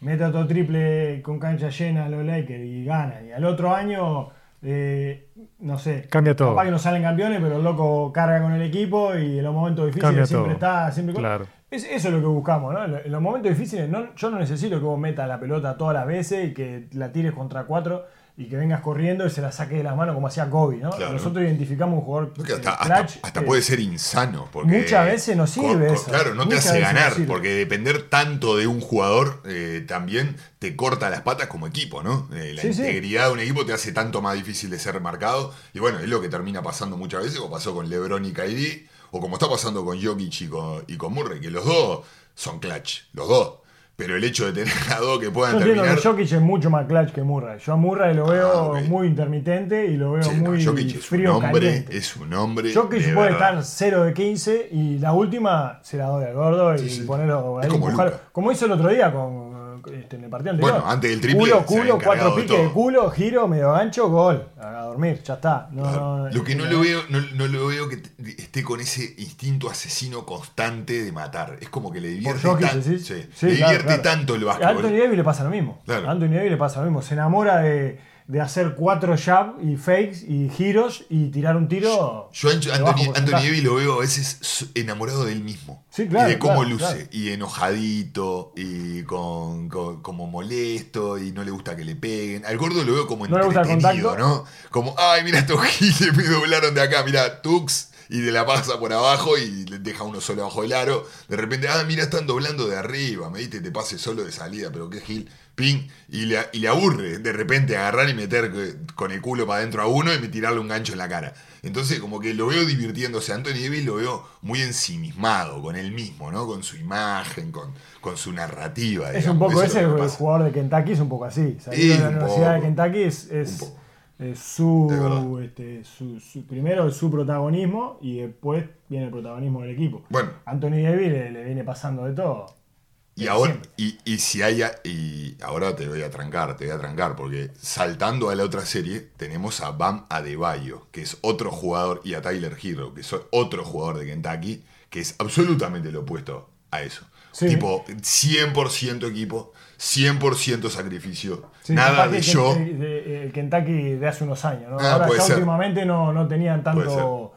mete otro triple con cancha llena a los Lakers y gana, y al otro año, eh, no sé, Cambia todo. Capaz que no salen campeones, pero el loco carga con el equipo y en los momentos difíciles Cambia siempre todo. está, siempre Claro. Es- eso es lo que buscamos, ¿no? En los momentos difíciles, no- yo no necesito que vos metas la pelota todas las veces y que la tires contra cuatro. Y que vengas corriendo y se la saque de las manos como hacía Kobe, ¿no? Claro. Nosotros identificamos un jugador No, que eh, hasta, hasta- clutch, hasta eh, puede ser insano. Porque muchas veces no sirve eso. Claro, no te hace no ganar. porque depender tanto de un jugador eh, también te corta las patas como equipo, ¿no? Eh, la Sí, sí. integridad de un equipo te hace tanto más difícil de ser marcado. Y bueno, es lo que termina pasando muchas veces, como pasó con LeBron y Kyrie, o como está pasando con Jokic y con, y con Murray, que los dos son clutch, los dos. Pero el hecho de tener a dos que puedan Yo entiendo terminar. que Jokic es mucho más clutch que Murray. Yo a Murray lo veo Ah, ok. muy intermitente y lo veo Sí, no, muy Jokic es un frío hombre, caliente. es un hombre. Jokic de puede verdad. estar 0 de 15 y la última se la doy al gordo y Sí, sí. ponerlo ahí, como como hizo el otro día con este, en el partido anterior. Bueno, antes del triple Culo, culo, cuatro piques de culo, giro, medio gancho, gol. A dormir, ya está. No, no, lo que no eh, lo veo, no, no lo veo que esté con ese instinto asesino constante de matar. Es como que le divierte, Por Jokic, tan- decís. sí, Sí, le claro, divierte claro. tanto el A básquetbol. Anthony Davis le pasa lo mismo. Claro. A Anthony Davis le pasa lo mismo. Se enamora de, de hacer cuatro jab y fakes y giros y tirar un tiro. Yo a Anthony. Davis lo veo a veces enamorado de él mismo. Sí, claro, Y de cómo claro, luce. claro. Y enojadito. Y con, con- como molesto. Y no le gusta que le peguen. Al gordo lo veo como No le gusta el entretenido. ¿no? Como, ay, mira estos giles me doblaron de acá. Mira, Tux. Y de la pasa por abajo y le deja uno solo abajo del aro. De repente, ah, mira, están doblando de arriba. Me diste, te pase solo de salida, pero qué gil. Ping. Y le, y le aburre de repente agarrar y meter con el culo para adentro a uno y tirarle un gancho en la cara. Entonces, como que lo veo divirtiéndose. Anthony Davis lo veo muy ensimismado con él mismo, ¿no? Con su imagen, con, con su narrativa. Es un poco Eso ese, el jugador de Kentucky es un poco así. Salió Sí, de la un Universidad de. Kentucky es, su, este, su, su- primero su protagonismo y después viene el protagonismo del equipo. Bueno. Anthony Davis le, le viene pasando de todo. Y ahora, y, y si hay, a- y ahora te voy a trancar, te voy a trancar, porque saltando a la otra serie, tenemos a Bam Adebayo, que es otro jugador, y a Tyler Hero, que es otro jugador de Kentucky, que es absolutamente lo opuesto a eso. Sí. Tipo, 100% equipo, 100% sacrificio, Sí, nada de yo. el, el- el Kentucky de hace unos años, ¿no? Ah, Ahora ya ser. últimamente no, no tenían tanto,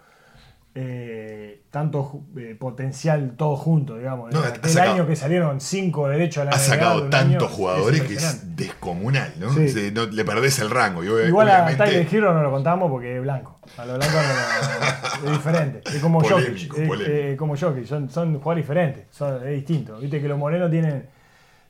eh, tanto eh, potencial todos juntos, digamos. No, sacado- año que salieron cinco derechos a la Ha sacado tantos año, jugadores que es descomunal, ¿no? Sí. Se- no- le perdés el rango. Igual a obviamente, Tyler Hero no lo contamos porque es blanco. A lo blanco no lo- es diferente. Es como Jokic. eh, como Jokic. Son, son jugadores diferentes. Son, es distinto. Viste que los morenos tienen,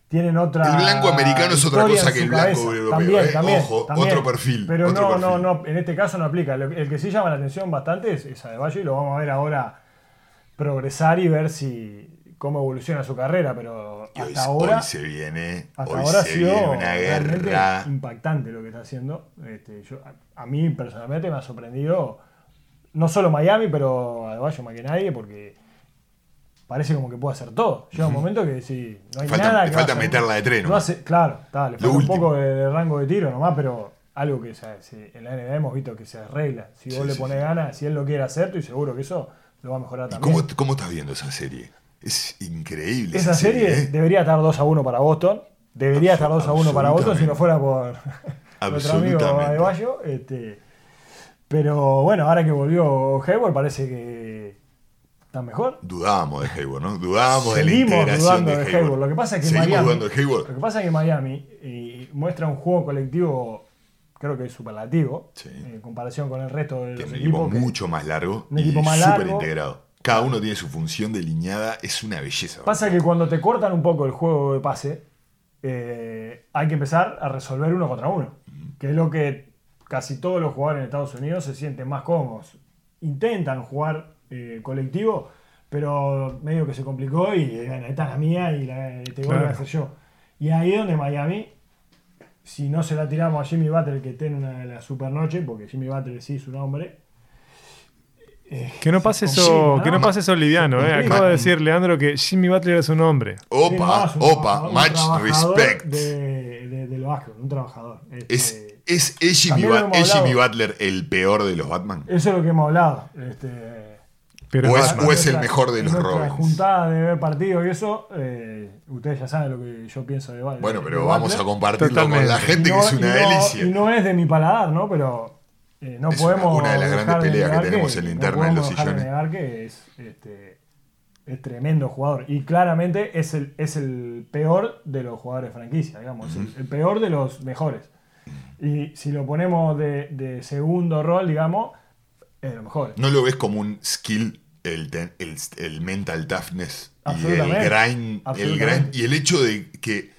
tienen otra. El blanco americano es otra cosa que el blanco cabeza. europeo, También, ¿eh? también, Ojo, también. otro perfil, Pero otro no, perfil. no, no. En este caso no aplica. El que sí llama la atención bastante es, es Adebayo y lo vamos a ver ahora progresar y ver si cómo evoluciona su carrera. Pero hoy, hasta ahora. hoy se viene, Hasta hoy ahora ha sido viene una guerra. impactante lo que está haciendo. Este, yo- a, a mí personalmente me ha sorprendido, no solo Miami, pero Adebayo más que nadie, porque parece como que puede hacer todo. Llega un momento que sí, no hay Falta- nada que falta hacer. meterla de tren, No nomás. hace, claro, está, le falta un poco de, de rango de tiro nomás, pero algo que se- se- en la NBA hemos visto que se arregla. Si vos Sí, le pones sí. ganas, si él lo quiere hacer, estoy seguro que eso lo va a mejorar ¿Y también. cómo, cómo estás viendo esa serie? Es increíble. Esa serie ¿eh? debería estar 2 a 1 para Boston. Debería estar 2 a 1 para Boston si no fuera por nuestro amigo. Adebayo. Este, pero bueno, ahora que volvió Hayward parece que está mejor. Dudábamos de Hayward, ¿no? Dudábamos de la integración dudando de de Hayward. Hayward. Lo que pasa es que Seguimos Miami, dudando de Hayward. lo que pasa es que Miami eh, muestra un juego colectivo, creo que es superlativo, Sí. en comparación con el resto de Que los es un equipo mucho más largo un y equipo más súper largo. integrado. Cada uno tiene su función delineada, es una belleza. Pasa que cuando te cortan un poco el juego de pase, eh, hay que empezar a resolver uno contra uno. Que es lo que casi todos los jugadores en Estados Unidos se sienten más cómodos. Intentan jugar eh, colectivo, pero medio que se complicó y eh, bueno, esta es la mía y la, te voy a hacer yo. Y ahí es donde Miami, si no se la tiramos a Jimmy Butler, que tiene una de las super noches, porque Jimmy Butler sí es un hombre. eh, Que no se pase complica, eso, que no pase eso liviano, eh. Acabo de decir, Leandro, que Jimmy Butler es un hombre. Opa, Sí, no, es un opa, un much respect. De, de- del básquet, un trabajador. Este, Es, es, es Jimmy, ¿es Jimmy. Butler el peor de los Batman? Eso es lo que hemos hablado. Este, Pero O es es- Batman. o es el mejor de en los Robins. juntada de ver partidos y eso, eh, ustedes ya saben lo que yo pienso de Butler. Bueno, pero vamos Butler. a compartirlo Totalmente. con la gente, que es una y no- delicia. Y no es de mi paladar, ¿no? Pero eh, no Es podemos. una de las grandes de peleas que negar tenemos en la no de los podemos dejar de sillones. negar que es, este, es tremendo jugador. Y claramente es el, es el peor de los jugadores de franquicia, digamos. es el, el peor de los mejores. Y si lo ponemos de, de segundo rol, digamos, es de lo mejor. ¿No lo ves como un skill el, el, el mental toughness y el grind, el grind y el hecho de que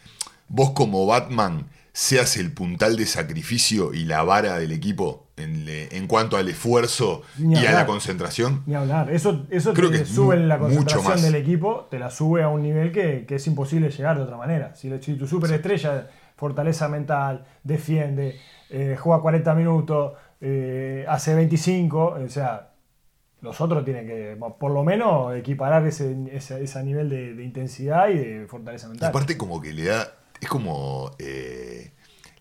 vos como Batman seas el puntal de sacrificio y la vara del equipo en, le- en cuanto al esfuerzo Ni y a la concentración? Ni hablar. Eso, eso Creo te que sube mu- la concentración del equipo, te la sube a un nivel que, que es imposible llegar de otra manera. Si, si tu superestrella, fortaleza mental, defiende, eh, juega 40 minutos, eh, hace 25, o sea, los otros tienen que, por lo menos, equiparar ese, ese, ese nivel de, intensidad y de fortaleza Y mental. aparte como que le da, es como eh,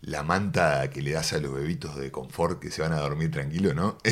la manta que le das a los bebitos de confort que se van a dormir tranquilos, ¿no?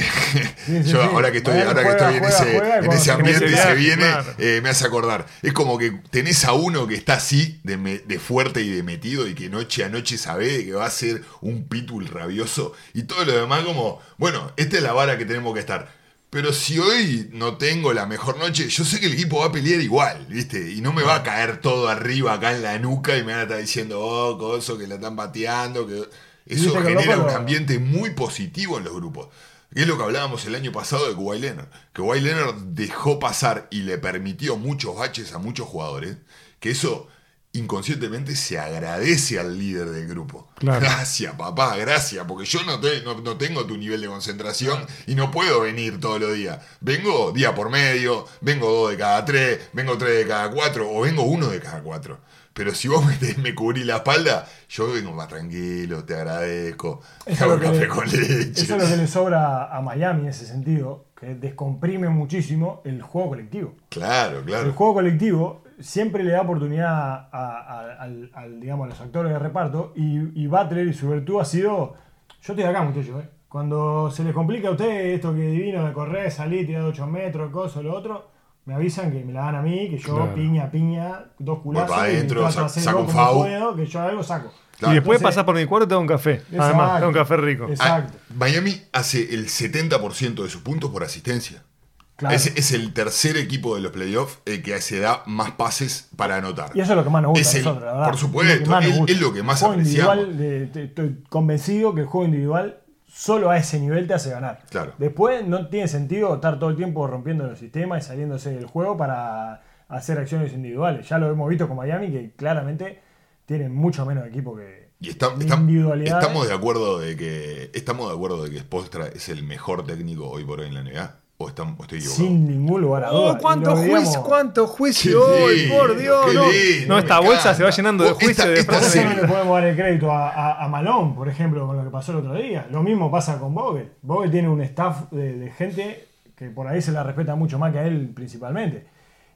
sí, Yo ahora que estoy, Bueno, ahora que juega, estoy en ese, juega, en ambiente ese se viene, claro. eh, me hace acordar. Es como que tenés a uno que está así, de, me- de fuerte y de metido, y que noche a noche sabe que va a ser un pitbull rabioso, y todo lo demás como, bueno, esta es la vara que tenemos que estar. Pero si hoy no tengo la mejor noche, yo sé que el equipo va a pelear igual, ¿viste? Y no me va a caer todo arriba acá en la nuca y me van a estar diciendo, oh, coso, que la están bateando, que... Eso genera loco un ambiente muy positivo en los grupos. Que es lo que hablábamos el año pasado de Kawhi Leonard. Que Kawhi Leonard dejó pasar y le permitió muchos baches a muchos jugadores. Que eso inconscientemente se agradece al líder del grupo. Claro. Gracias, papá, gracias. Porque yo no, te- no, no tengo tu nivel de concentración y no puedo venir todos los días. Vengo día por medio, vengo dos de cada tres, vengo tres de cada cuatro o vengo uno de cada cuatro. Pero si vos me, te- me cubrís la espalda, yo vengo más tranquilo, te agradezco. Te Eso hago es, lo café que, con le- leche. eso es lo que le sobra a Miami en ese sentido, que descomprime muchísimo el juego colectivo. Claro, El claro. juego colectivo siempre le da oportunidad a, a- al- al, digamos, a los actores de reparto y, y Butler y su virtud ha sido, yo estoy acá muchachos, ¿eh? cuando se les complica a ustedes esto que divino de correr, salir, tirar de 8 metros, cosa, lo otro, me avisan que me la dan a mí, que yo Claro. piña, piña, dos culazos, para y adentro, saco yo un como foul. puedo, que yo algo saco. Claro. y después pasar por mi cuarto y te da un café. Además, te da un Exacto. café rico. Es- Ah, Exacto. Miami hace el 70% de sus puntos por asistencia. Claro. Es, es el tercer equipo de los playoffs el que se da más pases para anotar. Y eso es lo que más nos gusta Es el- nosotros, la verdad. por supuesto, Es lo que más es- gusta. es lo que más El juego individual, eh, estoy convencido que el juego individual solo a ese nivel te hace ganar. Claro. Después no tiene sentido estar todo el tiempo rompiendo los sistemas y saliéndose del juego para hacer acciones individuales. Ya lo hemos visto con Miami, que claramente tienen mucho menos equipo que Y está- está- estamos de acuerdo de que estamos de acuerdo de que Spoelstra es el mejor técnico hoy por hoy en la NBA o, estamos, o estoy equivocado. sin ningún lugar a dudas. Oh, cuánto juicio, cuánto Qué juicio hoy, por Dios. no, lindo, no, esta bolsa se va llenando de Vos, juicio esta- de esta serie- le podemos dar el crédito a, a, a Malone, por ejemplo, con lo que pasó el otro día. Lo mismo pasa con Vogel. Vogel tiene un staff de, de gente que por ahí se la respeta mucho más que a él principalmente.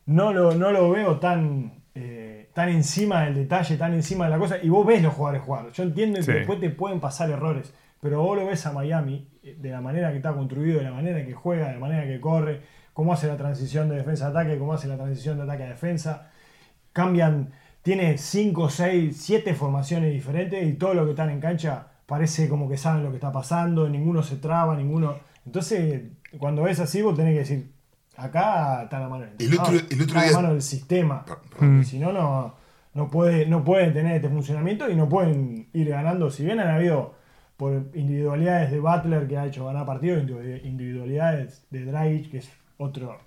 No lo, no lo veo tan, eh, tan encima del detalle, tan encima de la cosa. Y vos ves los jugadores jugar. Yo entiendo que Sí. después te pueden pasar errores. Pero vos lo ves a Miami, eh, de la manera que está construido, de la manera que juega, de la manera que corre, cómo hace la transición de defensa a ataque, cómo hace la transición de ataque a defensa cambian, tiene 5, 6, 7 formaciones diferentes y todo lo que están en cancha parece como que saben lo que está pasando, ninguno se traba, ninguno... Entonces, cuando ves así, vos tenés que decir, acá está la mano del El otro- el otro está día- la mano del sistema, porque si no, no, no, puede, no pueden tener este funcionamiento y no pueden ir ganando, si bien han habido por individualidades de Butler que ha hecho ganar partidos, individu- individualidades de Dragic, que es otro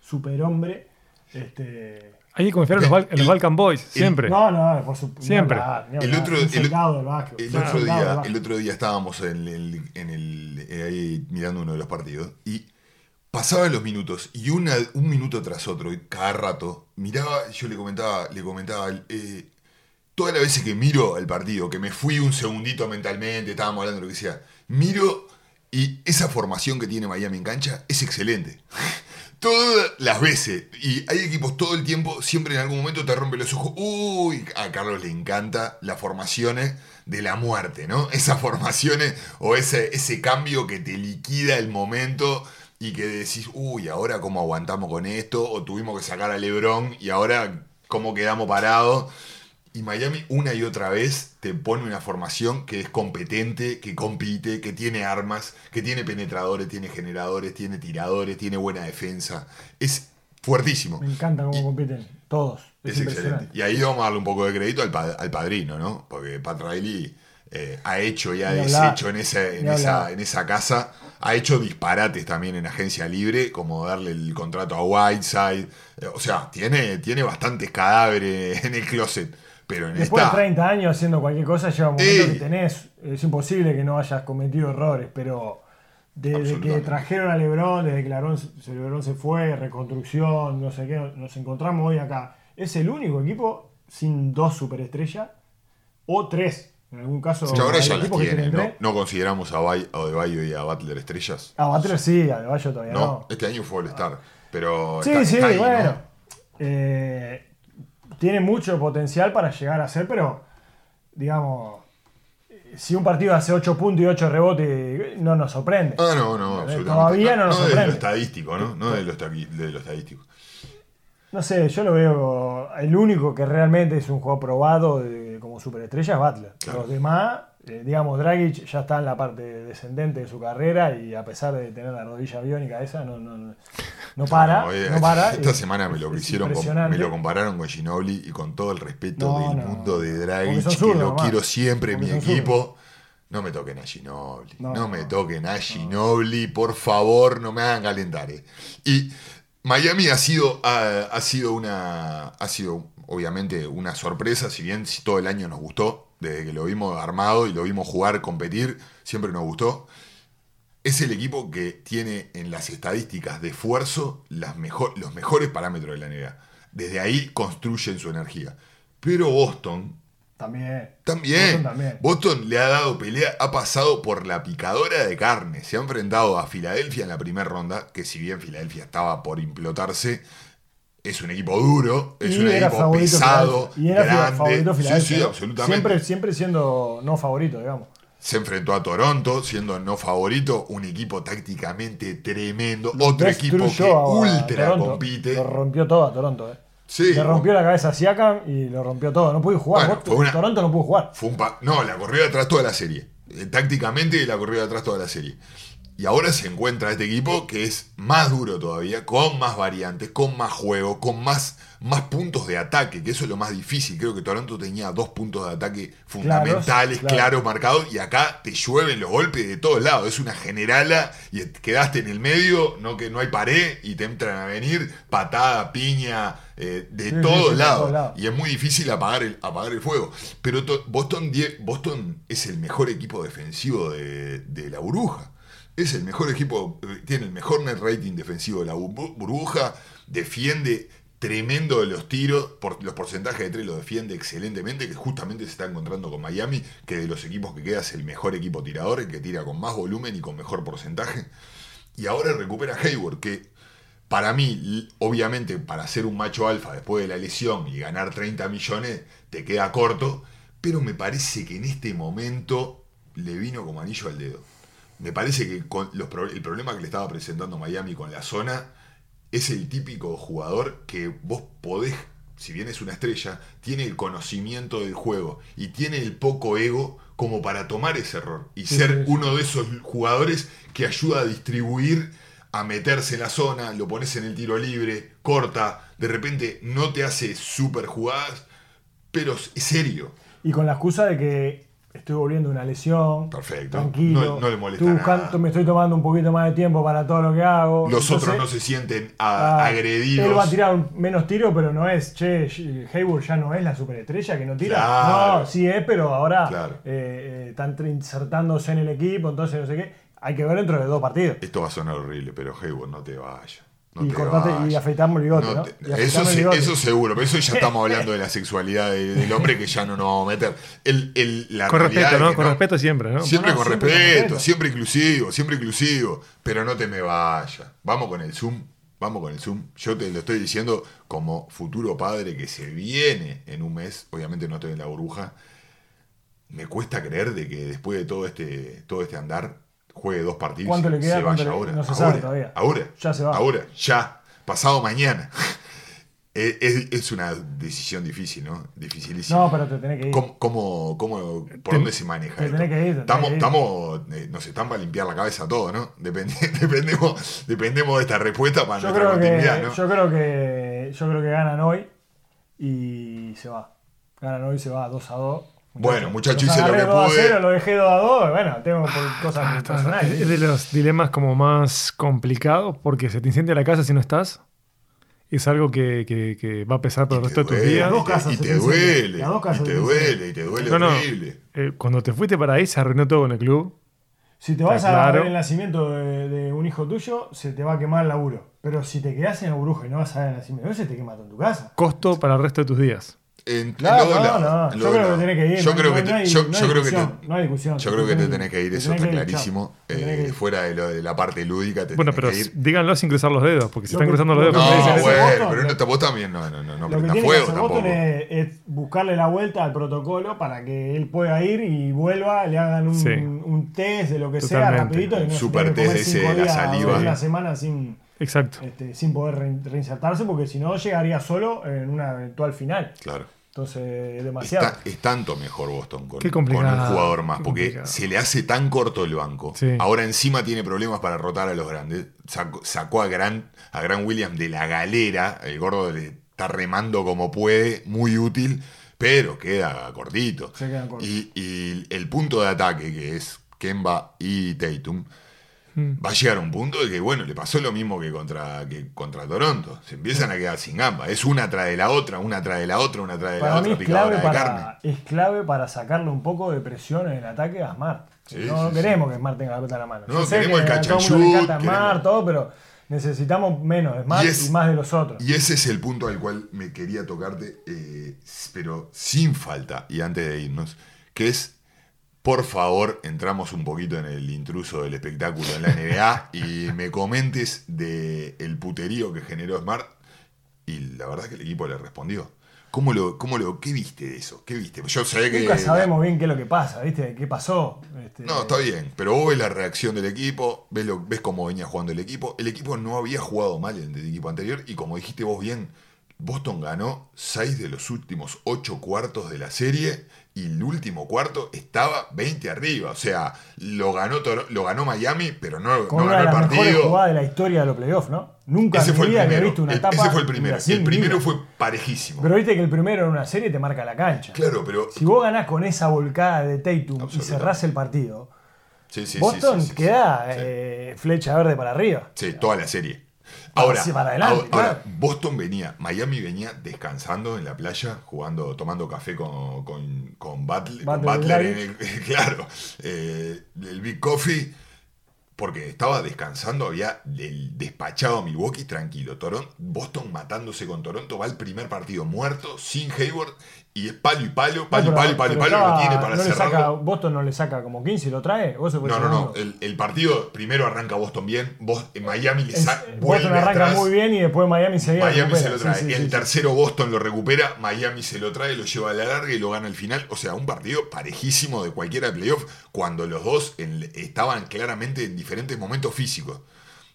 superhombre, este, Hay que confiar en los, en los Balkan Boys, siempre. no, no, por supuesto. Siempre. El otro- el. El día, el otro día estábamos en el, en el- eh, ahí mirando uno de los partidos y pasaban los minutos y una, un minuto tras otro, y cada rato, miraba, yo le comentaba, le comentaba, eh, todas las veces que miro el partido, que me fui un segundito mentalmente, estábamos hablando de lo que sea, miro y esa formación que tiene Miami en cancha es excelente. Todas las veces, y hay equipos todo el tiempo, siempre en algún momento te rompe los ojos. Uy, a Carlos le encanta las formaciones de la muerte, ¿no? Esas formaciones o ese, ese cambio que te liquida el momento y que decís, uy, ahora cómo aguantamos con esto, o tuvimos que sacar a Lebron y ahora cómo quedamos parados. Y Miami una y otra vez te pone una formación que es competente, que compite, que tiene armas, que tiene penetradores, tiene generadores, tiene tiradores, tiene buena defensa. Es fuertísimo. Me encanta cómo Y- compiten todos. Es, excelente. Y ahí vamos a darle un poco de crédito al, pa- al padrino, ¿no? Porque Pat Riley eh, ha hecho y ha deshecho en esa, en, esa, en esa casa. Ha hecho disparates también en agencia libre, como darle el contrato a Whiteside. O sea, tiene, tiene bastantes cadáveres en el closet. Pero en Después de esta. 30 años haciendo cualquier cosa, llega un momento que tenés. Es imposible que no hayas cometido errores, pero desde que trajeron a Lebron, desde que Lebron, se- Lebron se fue, reconstrucción, no sé qué, nos encontramos hoy acá. Es el único equipo sin dos superestrellas o tres. En algún caso, ahora ya las tienen ¿no? No consideramos a, Bay, a Bayo y a Butler estrellas. A Butler sí, a Bayo todavía No, no. este año fue All-Star. Pero. Sí, está- sí, está ahí, ¿no? bueno. Eh, tiene mucho potencial para llegar a ser, pero digamos, si un partido hace 8 puntos y 8 rebotes, no nos sorprende. Ah, no, no, Eh, absolutamente. Todavía no nos de lo sorprende. estadístico, ¿no? No de lo, de lo estadístico. No sé, yo lo veo. El único que realmente es un juego probado de- como superestrella es Butler. Claro. Los demás, eh, digamos, Dragic ya está en la parte descendente de su carrera y a pesar de tener la rodilla biónica esa, no, no, no, para. No, no para. Esta Es- semana me lo hicieron, con- me lo compararon con Ginobili y con todo el respeto del mundo de Dragic, que lo nomás. quiero siempre en mi equipo. No me toquen a Ginobili. No, me toquen a Ginobili, por favor, no me hagan calentar. eh. Y Miami ha sido, ha, ha sido una. Ha sido, obviamente, una sorpresa, si bien si todo el año nos gustó, desde que lo vimos armado y lo vimos jugar, competir, siempre nos gustó. Es el equipo que tiene en las estadísticas de esfuerzo las mejor, los mejores parámetros de la NBA. Desde ahí construyen su energía. Pero Boston También. también. Boston también. Boston le ha dado pelea, ha pasado por la picadora de carne. Se ha enfrentado a Filadelfia en la primera ronda, que si bien Filadelfia estaba por implotarse, es un equipo duro, es Y un equipo pesado. Y era grande. favorito sí, Filadelfia. sí, ¿no? absolutamente. Siempre, siempre siendo no favorito, digamos. Se enfrentó a Toronto, siendo no favorito, un equipo tácticamente tremendo. Otro equipo que ultra Toronto. compite. Lo rompió todo a Toronto, eh. Sí, Le rompió la cabeza a Siakam y lo rompió todo. No pudo jugar. Bueno, Vos- fue una- Toronto no pudo jugar. Fue un pa- no, la corrió de atrás toda la serie. Eh, tácticamente la corrió de atrás toda la serie. Y ahora se encuentra este equipo que es más duro todavía, con más variantes, con más juego, con más, más puntos de ataque, que eso es lo más difícil. Creo que Toronto tenía dos puntos de ataque fundamentales, claro. claros, marcados, y acá te llueven los golpes de todos lados. Es una generala y quedaste en el medio, no que no hay pared, y te entran a venir patada, piña, eh, de Sí, todos sí, lados. Y es muy difícil apagar el, apagar el fuego. Pero to- Boston, Boston es el mejor equipo defensivo de, de la burbuja. Es el mejor equipo, tiene el mejor net rating defensivo de la bu- burbuja, defiende tremendo de los tiros, los porcentajes de tres lo defiende excelentemente, que justamente se está encontrando con Miami, que de los equipos que queda es el mejor equipo tirador, el que tira con más volumen y con mejor porcentaje. Y ahora recupera Hayward, que para mí, obviamente, para ser un macho alfa después de la lesión y ganar 30 millones, te queda corto, pero me parece que en este momento le vino como anillo al dedo. Me parece que con los pro- el problema que le estaba presentando Miami con la zona es el típico jugador que vos podés, si bien es una estrella, tiene el conocimiento del juego y tiene el poco ego como para tomar ese error y Sí, ser sí, sí. uno de esos jugadores que ayuda a distribuir, a meterse en la zona, lo pones en el tiro libre, corta, de repente no te hace super jugadas, pero es serio. Y con la excusa de que estoy volviendo de una lesión. Perfecto. Tranquilo. No- no le molesta estoy buscando- nada. Me estoy tomando un poquito más de tiempo para todo lo que hago. Los Entonces, otros no se sienten a- ah, agredidos. Él va a tirar menos tiro, pero no es, che, Hayward ya no es la superestrella que no tira. Claro. No, sí es, pero ahora Claro. eh, eh, están insertándose en el equipo, entonces no sé qué. Hay que ver dentro de dos partidos. Esto va a sonar horrible, pero Hayward, no te vayas. No y te cortate y afeitarme el bigote, No eso, el sí- bigote. eso seguro, pero eso ya estamos hablando de la sexualidad de- del hombre que ya no nos vamos a meter. El, el- la Con respeto, es ¿no? que Con respeto siempre, ¿no? Siempre con siempre con respeto, respeto. siempre inclusivo, siempre inclusivo. Pero no te me vayas. Vamos con el Zoom. Vamos con el Zoom. Yo te lo estoy diciendo como futuro padre que se viene en un mes. Obviamente no estoy en la burbuja. Me cuesta creer de que después de todo este, todo este andar juegue dos partidos. ¿Cuánto y le queda? Se ¿Cuánto vaya le- ahora. no se ahora, sabe todavía. Ahora. Ya se va. Ahora. Ya. Pasado mañana. es, es- es una decisión difícil, ¿no? Dificilísima. No, pero te tenés que ir. ¿Cómo, cómo, cómo- por dónde se maneja te esto? tenés que ir, te estamos, que ir. estamos eh, nos están para limpiar la cabeza todo, ¿no? Depende- dependemos, dependemos de esta respuesta para Yo nuestra creo, que, continuidad, ¿no? yo creo que yo creo que ganan hoy y se va. Ganan hoy y se va 2 a 2. Bueno, muchachos, hice lo que 2 a pude. 0, lo dejé 2 a 2. Bueno, tengo por cosas Ah, está- personales. es de los dilemas como más complicados porque se te incendia la casa si no estás. Es algo que, que- que va a pesar por el resto de tus días. Y casas te- se y te te incendian. duele, y casas te duele, y te duele No, no. horrible. Eh, cuando te fuiste para ahí se arruinó todo con el club. Si te vas a ver el nacimiento de, de un hijo tuyo, se te va a quemar el laburo. Pero si te quedas en la burbuja y no vas a ver el nacimiento, se te quema todo en tu casa. Costo para el resto de tus días. En, no, lados, no. en Yo creo que tenés que ir. Yo no- creo no- que no te- yo- no creo que discusión, te- no hay discusión. Yo creo que te tenés que ir, eso está clarísimo. Eh, fuera de, lo de la parte lúdica, te Bueno, tenés pero que ir. díganlo sin cruzar los dedos, porque si están que- cruzando los lo dedos, No, bueno, pero no, vos también no, no, no, no Lo que fuego tampoco. Es, es buscarle la vuelta al protocolo para que él pueda ir y vuelva, le hagan un, Sí. un test de lo que sea rapidito y no se super test ese de la saliva. Una semana sin, Exacto. este, sin poder rein- reinsertarse porque si no llegaría solo en una eventual final. Claro. Entonces es demasiado. Está- es tanto mejor Boston con, Qué con complicado, un jugador más, qué porque complicado. se le hace tan corto el banco. Sí. Ahora encima tiene problemas para rotar a los grandes. Sacó, sacó a Gran a Gran Williams de la galera. El gordo le está remando como puede, muy útil, pero queda cortito. Se quedan cortos. Y, y el punto de ataque, que es Kemba y Tatum. Va a llegar a un punto de que, bueno, le pasó lo mismo que contra, que contra Toronto. Se empiezan a quedar sin gamba. Es una tras de la otra, una tras de la otra, una tras de la Para mí otra, es clave, picadora de carne. para, es clave para sacarle un poco de presión en el ataque a Smart. Sí, no sí, queremos que Smart tenga la pelota en la mano. No, queremos que el todo encanta Smart, todo, pero necesitamos menos de Smart Y y, es- más de los otros. Y ese es el punto al cual me quería tocarte, eh, pero sin falta, y antes de irnos, que es, por favor, entramos un poquito en el intruso del espectáculo en la NBA y me comentes de el puterío que generó Smart, y la verdad que el equipo le respondió. ¿Cómo lo, cómo lo, ¿Qué viste de eso? ¿Qué viste? Yo sé que... Nunca sabemos bien qué es lo que pasa, ¿viste? ¿Qué pasó? Este, No, está bien, pero vos ves la reacción del equipo, ves, lo- ves cómo venía jugando el equipo. El equipo no había jugado mal en el equipo anterior y como dijiste vos bien, Boston ganó 6 de los últimos 8 cuartos de la serie y el último cuarto estaba 20 arriba. O sea, lo ganó, lo ganó Miami, pero no, Con ganó el partido. jugadas de la historia de los playoffs, ¿no? Nunca Ese fue el primero. visto una El- etapa ese fue el primero. El primero fue parejísimo. Pero viste que el primero en una serie te marca la cancha. claro, pero... Si vos ganás con esa volcada de Tatum y cerrás el partido, Sí, sí, sí, Boston sí, queda eh, flecha verde para arriba. Sí, toda la serie. Ahora, sí, para adelante, ahora- ahora, claro. Boston venía, Miami venía descansando en la playa, jugando, tomando café con, con, con Butler, con Butler, Butler en el- claro, eh, el Big Coffee, porque estaba descansando, había despachado a Milwaukee tranquilo. Toronto, Boston matándose con Toronto, va el primer partido muerto, sin Hayward, y es palo y palo, palo y No, palo y palo y lo tiene para no cerrarlo. saca, Boston no le saca como 15 y lo trae. ¿O ese fue el No, no, no. El, el partido primero arranca Boston bien. Bos- en Miami le Es- sa- Boston arranca atrás. muy bien y después Miami se Miami se lo trae. Sí, sí, el sí, tercero Boston lo recupera. Miami se lo trae, lo lleva a la larga y lo gana al final. O sea, un partido parejísimo de cualquiera de playoff cuando los dos en- estaban claramente en diferentes momentos físicos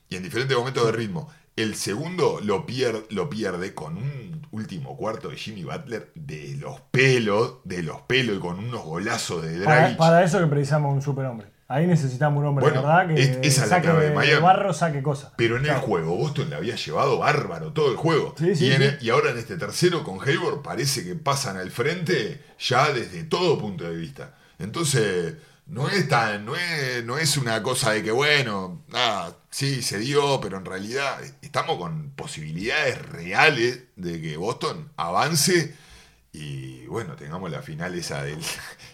y en diferentes momentos de ritmo. El segundo lo pierde, lo pierde con un último cuarto de Jimmy Butler de los pelos, de los pelos y con unos golazos de Dragic. para eso que precisamos un superhombre. Ahí necesitamos un hombre, Bueno, ¿verdad? Que es- esa es la saque clave de Miami. barro, saque cosas. Pero en el juego, Boston le había llevado bárbaro todo el juego. Sí, sí, y, en sí. el- y ahora en este tercero con Hayward parece que pasan al frente ya desde todo punto de vista. Entonces, no es tan, no es, no es una cosa de que, bueno, nada, sí, se dio, pero en realidad estamos con posibilidades reales de que Boston avance y bueno, tengamos la final esa del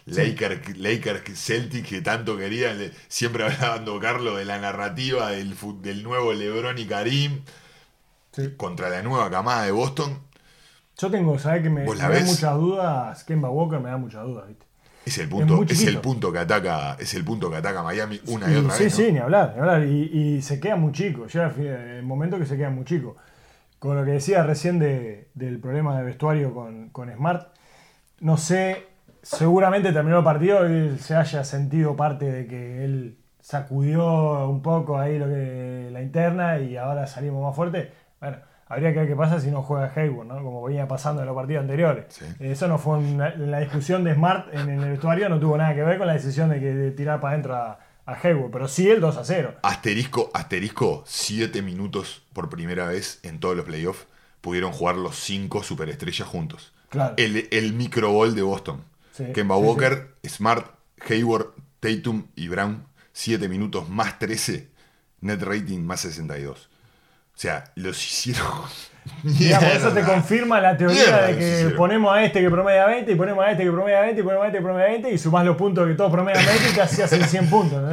Lakers Laker Celtic que tanto querían. Le- Siempre hablando Carlos de la narrativa del, del nuevo LeBron y Karim Sí. contra la nueva camada de Boston. Yo tengo, ¿sabes que me, ¿Vos me da muchas dudas? Kemba Walker me da muchas dudas, ¿viste? Es el Es punto, es, chiquito. el punto que ataca, es el punto que ataca Miami una y, Y otra sí, vez. ¿no? sí, ni hablar, ni hablar. Y, y se queda muy chico. Llega el momento que se queda muy chico. Con lo que decía recién de- del problema de vestuario con, con Smart, no sé, seguramente terminó el partido y él se haya sentido parte de que él sacudió un poco ahí lo que la interna y ahora salimos más fuerte. Bueno, habría que ver qué pasa si no juega Hayward, ¿no? Como venía pasando en los partidos anteriores. Sí. Eso no fue una- la discusión de Smart en, el vestuario, no tuvo nada que ver con la decisión de, que, de tirar para adentro a, a Hayward, pero sí el 2 a 0. Asterisco, asterisco, 7 minutos por primera vez en todos los playoffs pudieron jugar los cinco superestrellas juntos. Claro. El, el micro ball de Boston. Sí, Kemba sí, Walker, Smart, Hayward, Tatum y Brown, 7 minutos más 13, net rating más 62. O sea, los hicieron. Digamos, eso te confirma la teoría Mierda de que hicieron. ponemos a este que promedia 20 y ponemos a este que promedia 20 y ponemos a este que promedia 20 y sumás los puntos que todos promedian 20 y te hacías el 100 puntos.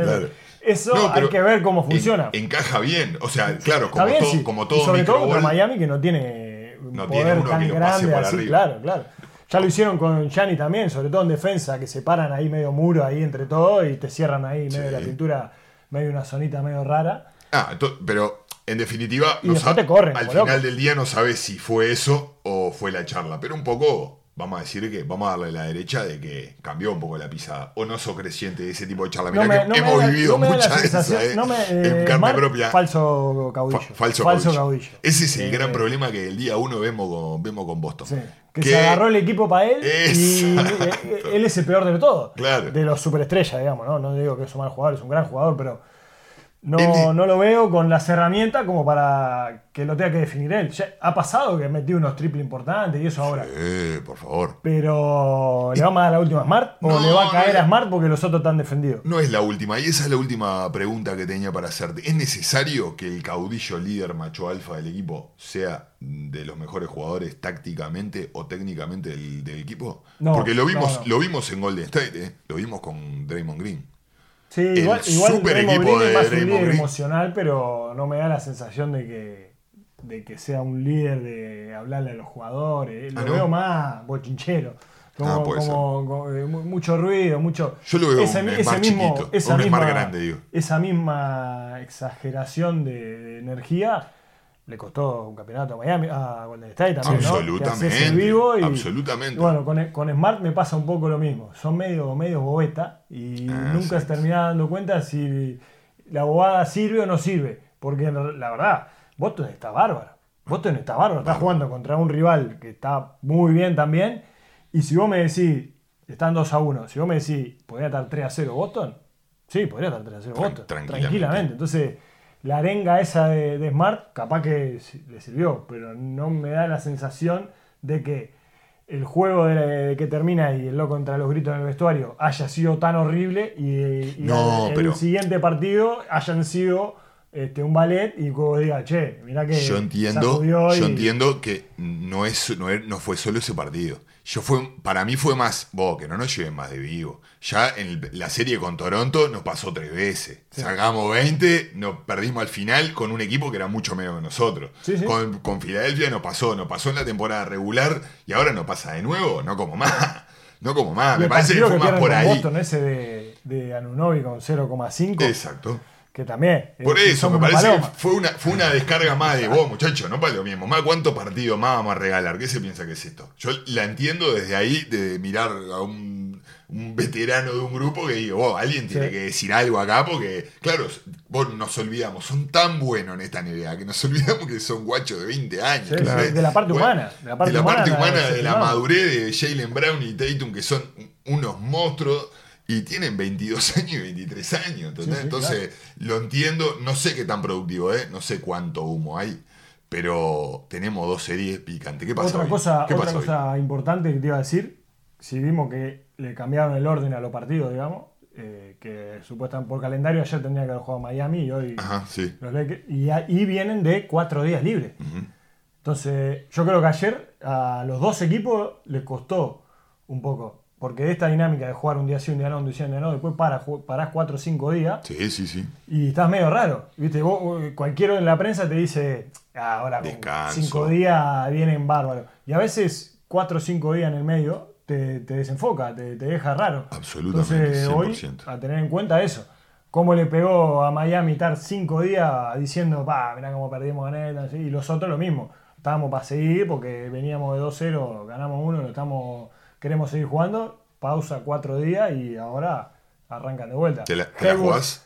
Eso No, hay que ver cómo funciona. En- encaja bien. O sea, claro, como, bien, todo, sí. como Y sobre todo contra Miami que no tiene No tiene poder uno tan que lo pase grande así, arriba. claro, claro. Ya lo hicieron con Gianni también, sobre todo en defensa, que se paran ahí medio muro ahí entre todos y te cierran ahí medio de la Sí. pintura, medio una zonita medio rara. Ah, pero en definitiva, no corren, al final loco. del día no sabes si fue eso o fue la charla. Pero un poco, vamos a decir que vamos a darle la derecha de que cambió un poco la pisada. O no sos creciente de ese tipo de charla. No Mirá me, que no hemos da vivido no muchas de ¿eh? no en eh, carne Mark, propia. Falso caudillo. Fa- falso, caudillo. caudillo. Ese es el Eh, gran problema que el día uno vemos con, vemos con Boston. Sí, que, se agarró el equipo para él y Exacto. eh, él es el peor de todo. Claro. De los superestrellas, digamos, ¿no? No digo que es un mal jugador, es un gran jugador, pero no, no lo veo con las herramientas como para que lo tenga que definir él. Ya ha pasado que metió unos triples importantes y eso ahora. Eh, por favor. Pero ¿le vamos a dar la última a Smart? ¿O No, le va a caer a Smart porque los otros están defendidos? No es la última, y esa es la última pregunta que tenía para hacerte. ¿Es necesario que el caudillo líder macho alfa del equipo sea de los mejores jugadores tácticamente o técnicamente del, del equipo? No, Porque lo vimos, no. lo vimos en Golden State, ¿eh? lo vimos con Draymond Green. Sí, igual, El igual super equipo Green de más un líder emocional, pero no me da la sensación de que, de que sea un líder de hablarle a los jugadores. Lo Ah, ¿no? veo más bochinchero. Como, Ah, como- como, eh, mu- mucho ruido, mucho. Yo lo veo ese, un ese mismo, chiquito, esa un misma, grande, digo. Esa misma exageración de, de energía le costó un campeonato a Miami, a Golden State también, ¿no? Absolutamente, el vivo y, absolutamente. y bueno, con, con Smart me pasa un poco lo mismo. Son medio, medio bobeta y Ah, nunca se termina dando cuenta si la bobada sirve o no sirve. Porque la verdad, Boston está bárbaro. Boston está bárbaro. Está jugando contra un rival que está muy bien también. Y si vos me decís, están 2 a 1, si vos me decís, ¿podría estar 3 a 0 Boston? Sí, podría estar 3 a 0 Tran- Boston. tranquilamente. Tranquilamente. Entonces, la arenga esa de, de Smart, capaz que le sirvió, pero no me da la sensación de que el juego de, de que termina y el loco contra los gritos en el vestuario haya sido tan horrible y, y No, el, pero- siguiente partido hayan sido este, un ballet y digas, che, mirá que Yo entiendo, yo y- entiendo que no, es, no, es- no fue solo ese partido. Yo fue, para mí fue más, vos, que no nos lleven más de vivo. Ya en la serie con Toronto nos pasó tres veces. Sacamos 20, nos perdimos al final con un equipo que era mucho menos que nosotros. Sí, sí. Con, con Filadelfia nos pasó, nos pasó en la temporada regular y ahora nos pasa de nuevo, no como más. No como más, me parece que fue más pierden por ahí. Boston ese de, de Anunobi con 0,5, Exacto. Que también. Por eh, eso, son me parece que fue una, fue una descarga más de vos, muchachos, no para lo mismo. Más cuántos partidos más vamos a regalar. ¿Qué se piensa que es esto? Yo la entiendo desde ahí, de mirar a un, un veterano de un grupo que digo, vos, alguien tiene Sí. que decir algo acá, porque, claro, vos nos olvidamos, son tan buenos en esta NBA que nos olvidamos que son guachos de 20 años. De la parte Bueno, humana, de la parte de la, parte humana, humana, la- de la madurez de Jalen Brown y Tatum, que son unos monstruos. Y tienen 22 años y 23 años. Sí, sí, Entonces, lo entiendo, no sé qué tan productivo es, no sé cuánto humo hay, pero tenemos dos series picantes. ¿Qué pasa Otra hoy? cosa, ¿Qué otra hoy? cosa importante que te iba a decir, si vimos que le cambiaron el orden a los partidos, digamos, eh, que supuestamente por calendario ayer tendría que haber jugado Miami y hoy Ajá, sí. los Lakers, y, a- y vienen de cuatro días libres. Entonces, yo creo que ayer a los dos equipos les costó un poco, porque esta dinámica de jugar un día sí, un día no, un día sí, un día no, después para, parás cuatro o cinco días Sí, sí, sí. y estás medio raro. ¿Viste? Vos, cualquiera en la prensa te dice, "Ah, ahora con Descanso. cinco días vienen bárbaros. Y a veces cuatro o cinco días en el medio te, te desenfoca, te, te deja raro. Absolutamente, Entonces, hoy, 100%. a tener en cuenta eso. Cómo le pegó a Miami estar cinco días diciendo, pa, mirá cómo perdimos gané, así", y los otros lo mismo. Estábamos para seguir porque veníamos de 2-0, ganamos uno, lo estamos, queremos seguir jugando. Pausa cuatro días y ahora arrancan de vuelta. ¿Te la, te la Hayward, jugás?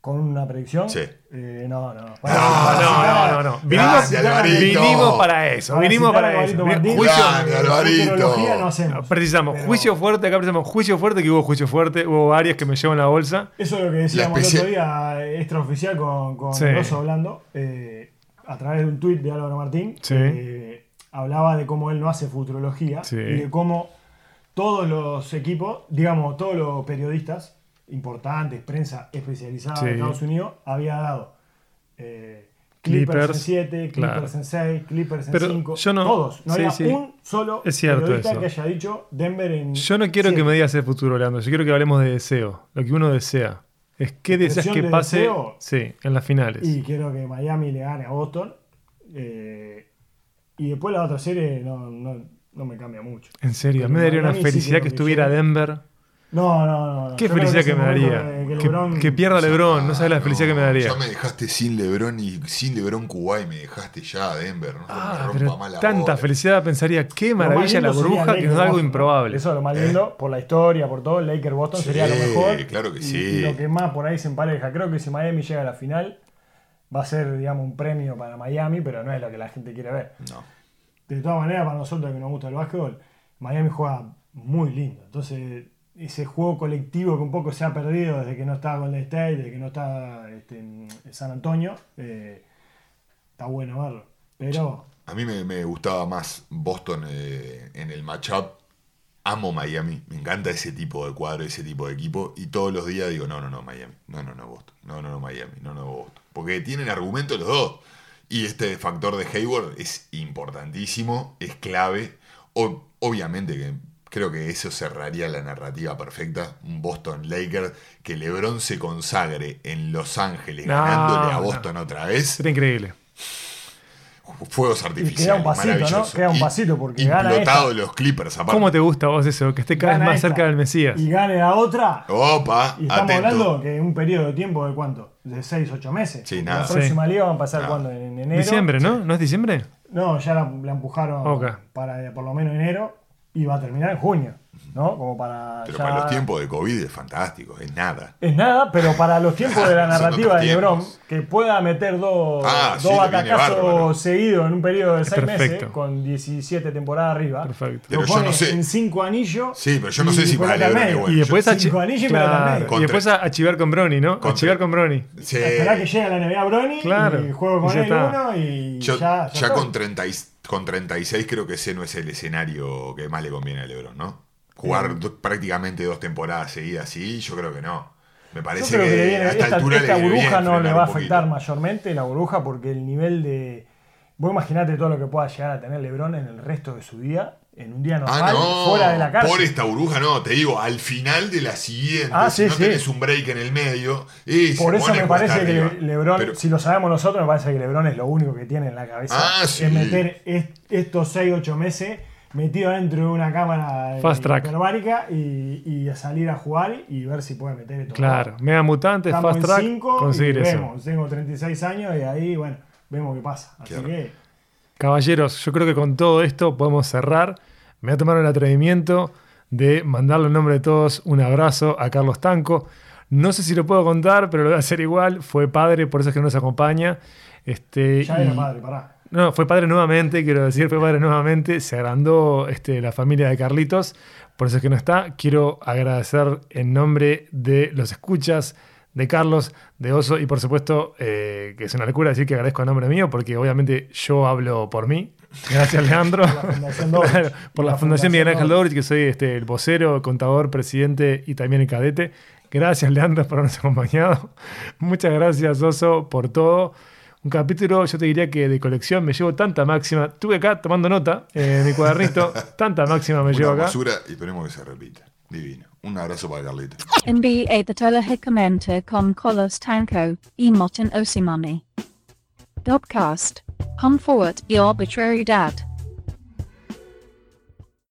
¿Con una predicción? Sí. Eh, no, no. No, no, no, no. Vinimos, Gracias, Alvarito. vinimos para eso. Para vinimos para eso. Martín, juicio, no hacemos. precisamos Pero juicio fuerte, acá precisamos juicio fuerte, que hubo juicio fuerte, hubo varias que me llevan la bolsa. Eso es lo que decíamos el otro día, eh, extraoficial con, con Sí. Rosso hablando, eh, a través de un tuit de Álvaro Martín. Sí. eh, hablaba de cómo él no hace futurología Sí. y de cómo todos los equipos, digamos, todos los periodistas importantes, prensa especializada Sí. de Estados Unidos, había dado eh, Clippers, Clippers, en 7, Clippers en 6, Clippers en Pero 5. yo no- Todos. No sí, había sí. un solo Es cierto periodista eso. que haya dicho Denver en. Yo no quiero que me digas el futuro, Leandro. Yo quiero que hablemos de deseo. Lo que uno desea. Es qué deseas ¿Expresión que de pase deseo? sí, en las finales. Y quiero que Miami le gane a Boston. eh, y después la otra serie no, no, no me cambia mucho. en serio, a mí me daría una felicidad que que estuviera. Denver. No, no, no. Qué felicidad que, me daría. Que, LeBron- que pierda LeBron, no sabes la felicidad que me daría. Ya me dejaste sin LeBron y sin LeBron Kuwait, me dejaste ya a Denver. No Ah, me rompa pero más la tanta felicidad pensaría, qué maravilla la burbuja que nos da algo improbable. Eso es lo más lindo, por la historia, por todo. Lakers Boston Sí, sería lo mejor. claro que Y- sí. Y lo que más por ahí se empareja. Creo que si Miami llega a la final, va a ser, digamos, un premio para Miami, pero no es lo que la gente quiere ver. No. De todas maneras, para nosotros que nos gusta el básquetbol, Miami juega muy lindo. Entonces, ese juego colectivo que un poco se ha perdido desde que no está Golden State, desde que no está este, San Antonio, eh, está bueno verlo. Pero A mí me, me gustaba más Boston eh, en el matchup. Amo Miami, me encanta ese tipo de cuadro, ese tipo de equipo. Y todos los días digo, no, no, no, Miami. No, no, no, Boston. No, no, no, Miami. No, no, Boston. Porque tienen argumento los dos. Y este factor de Hayward es importantísimo, es clave. O- obviamente que creo que eso cerraría la narrativa perfecta. Un Boston Lakers, que LeBron se consagre en Los Ángeles No, ganándole a no. Boston otra vez. Sería increíble. Fuegos queda artificiales. un pasito, ¿no? Queda un pasito porque gana Implotado los Clippers, aparte. ¿Cómo te gusta vos eso? Que esté cada vez más esta cerca del Mesías. Y gane la otra. Opa, Y estamos atento. hablando que un periodo de tiempo de cuánto? De 6, 8 meses. Sí, nada. La próxima liga va a pasar Nada. cuando en enero. Diciembre, ¿no? ¿No es diciembre? No, ya la, la empujaron Ok. para por lo menos enero y va a terminar en junio, ¿no? Como para Pero ya- para los tiempos de COVID es fantástico, es nada. Es nada, pero para los tiempos de la narrativa de LeBron, que pueda meter dos, Ah, dos sí, bárbaro. seguidos en un periodo de Es 6 meses, con 17 temporadas arriba, Perfecto. Pero lo yo pone no sé. en 5 anillos. Sí, pero yo no y sé si para LeBron medio. es bueno. Y después a, Cinco anillos y claro, medio. y Contra- después a, a chivar con Brony, ¿no? A Contra- chivar con Brony. Sí. Esperá que llegue a la NBA Brony Claro, y juego y con ya él está. uno y Yo- ya, ya está. con, 30 y- con 36 creo que ese no es el escenario que más le conviene a LeBron, ¿no? Jugar do- prácticamente dos temporadas seguidas así, yo creo que no. Me parece que, a esta, esta, altura esta le burbuja no le va a afectar mayormente la burbuja porque el nivel de. Vos imaginate todo lo que pueda llegar a tener LeBron en el resto de su día, en un día normal, Ah, no, fuera de la cárcel. por esta burbuja no, te digo, al final de la siguiente, Ah, si sí, no sí. tenés un break en el medio, y se Por eso pone me parece que arriba. LeBron, Pero- si lo sabemos nosotros, me parece que LeBron es lo único que tiene en la cabeza. Ah, sí. Es meter est- estos 6, 8 meses metido dentro de una cámara eh, Fast track. hiperbárica y, y a salir a jugar y ver si puede meter esto. Claro, Mega Mutante, Estamos Fast en Track, 5 y conseguir eso. vemos. Tengo 36 años y ahí, bueno, vemos qué pasa. Así Claro. que Caballeros, yo creo que con todo esto podemos cerrar. Me voy a tomar el atrevimiento de mandarle en nombre de todos un abrazo a Carlos Tanco. No sé si lo puedo contar, pero lo voy a hacer igual. Fue padre, por eso es que no nos acompaña. Este, ya y- era padre, pará. No, fue padre nuevamente, quiero decir, fue padre nuevamente. Se agrandó este, la familia de Carlitos, por eso es que no está. Quiero agradecer en nombre de los escuchas, de Carlos, de Oso y por supuesto, eh, que es una locura decir que agradezco en nombre mío, porque obviamente yo hablo por mí. Gracias, Leandro. Por la Fundación Dobrich. Claro, por la, La Fundación Miguel Ángel Dobrich, que soy este, el vocero, contador, presidente y también el cadete. Gracias, Leandro, por habernos acompañado. Muchas gracias, Oso, por todo. Un capítulo, yo te diría que de colección me llevo tanta máxima. Estuve acá tomando nota eh, en mi cuadernito. tanta máxima me llevo Una acá. basura y esperemos que se repita. Divino. una the NBA de telehecamenta con Colos Tanco, e Motin Osimani. Dubcast. Comfort e arbitrariedad.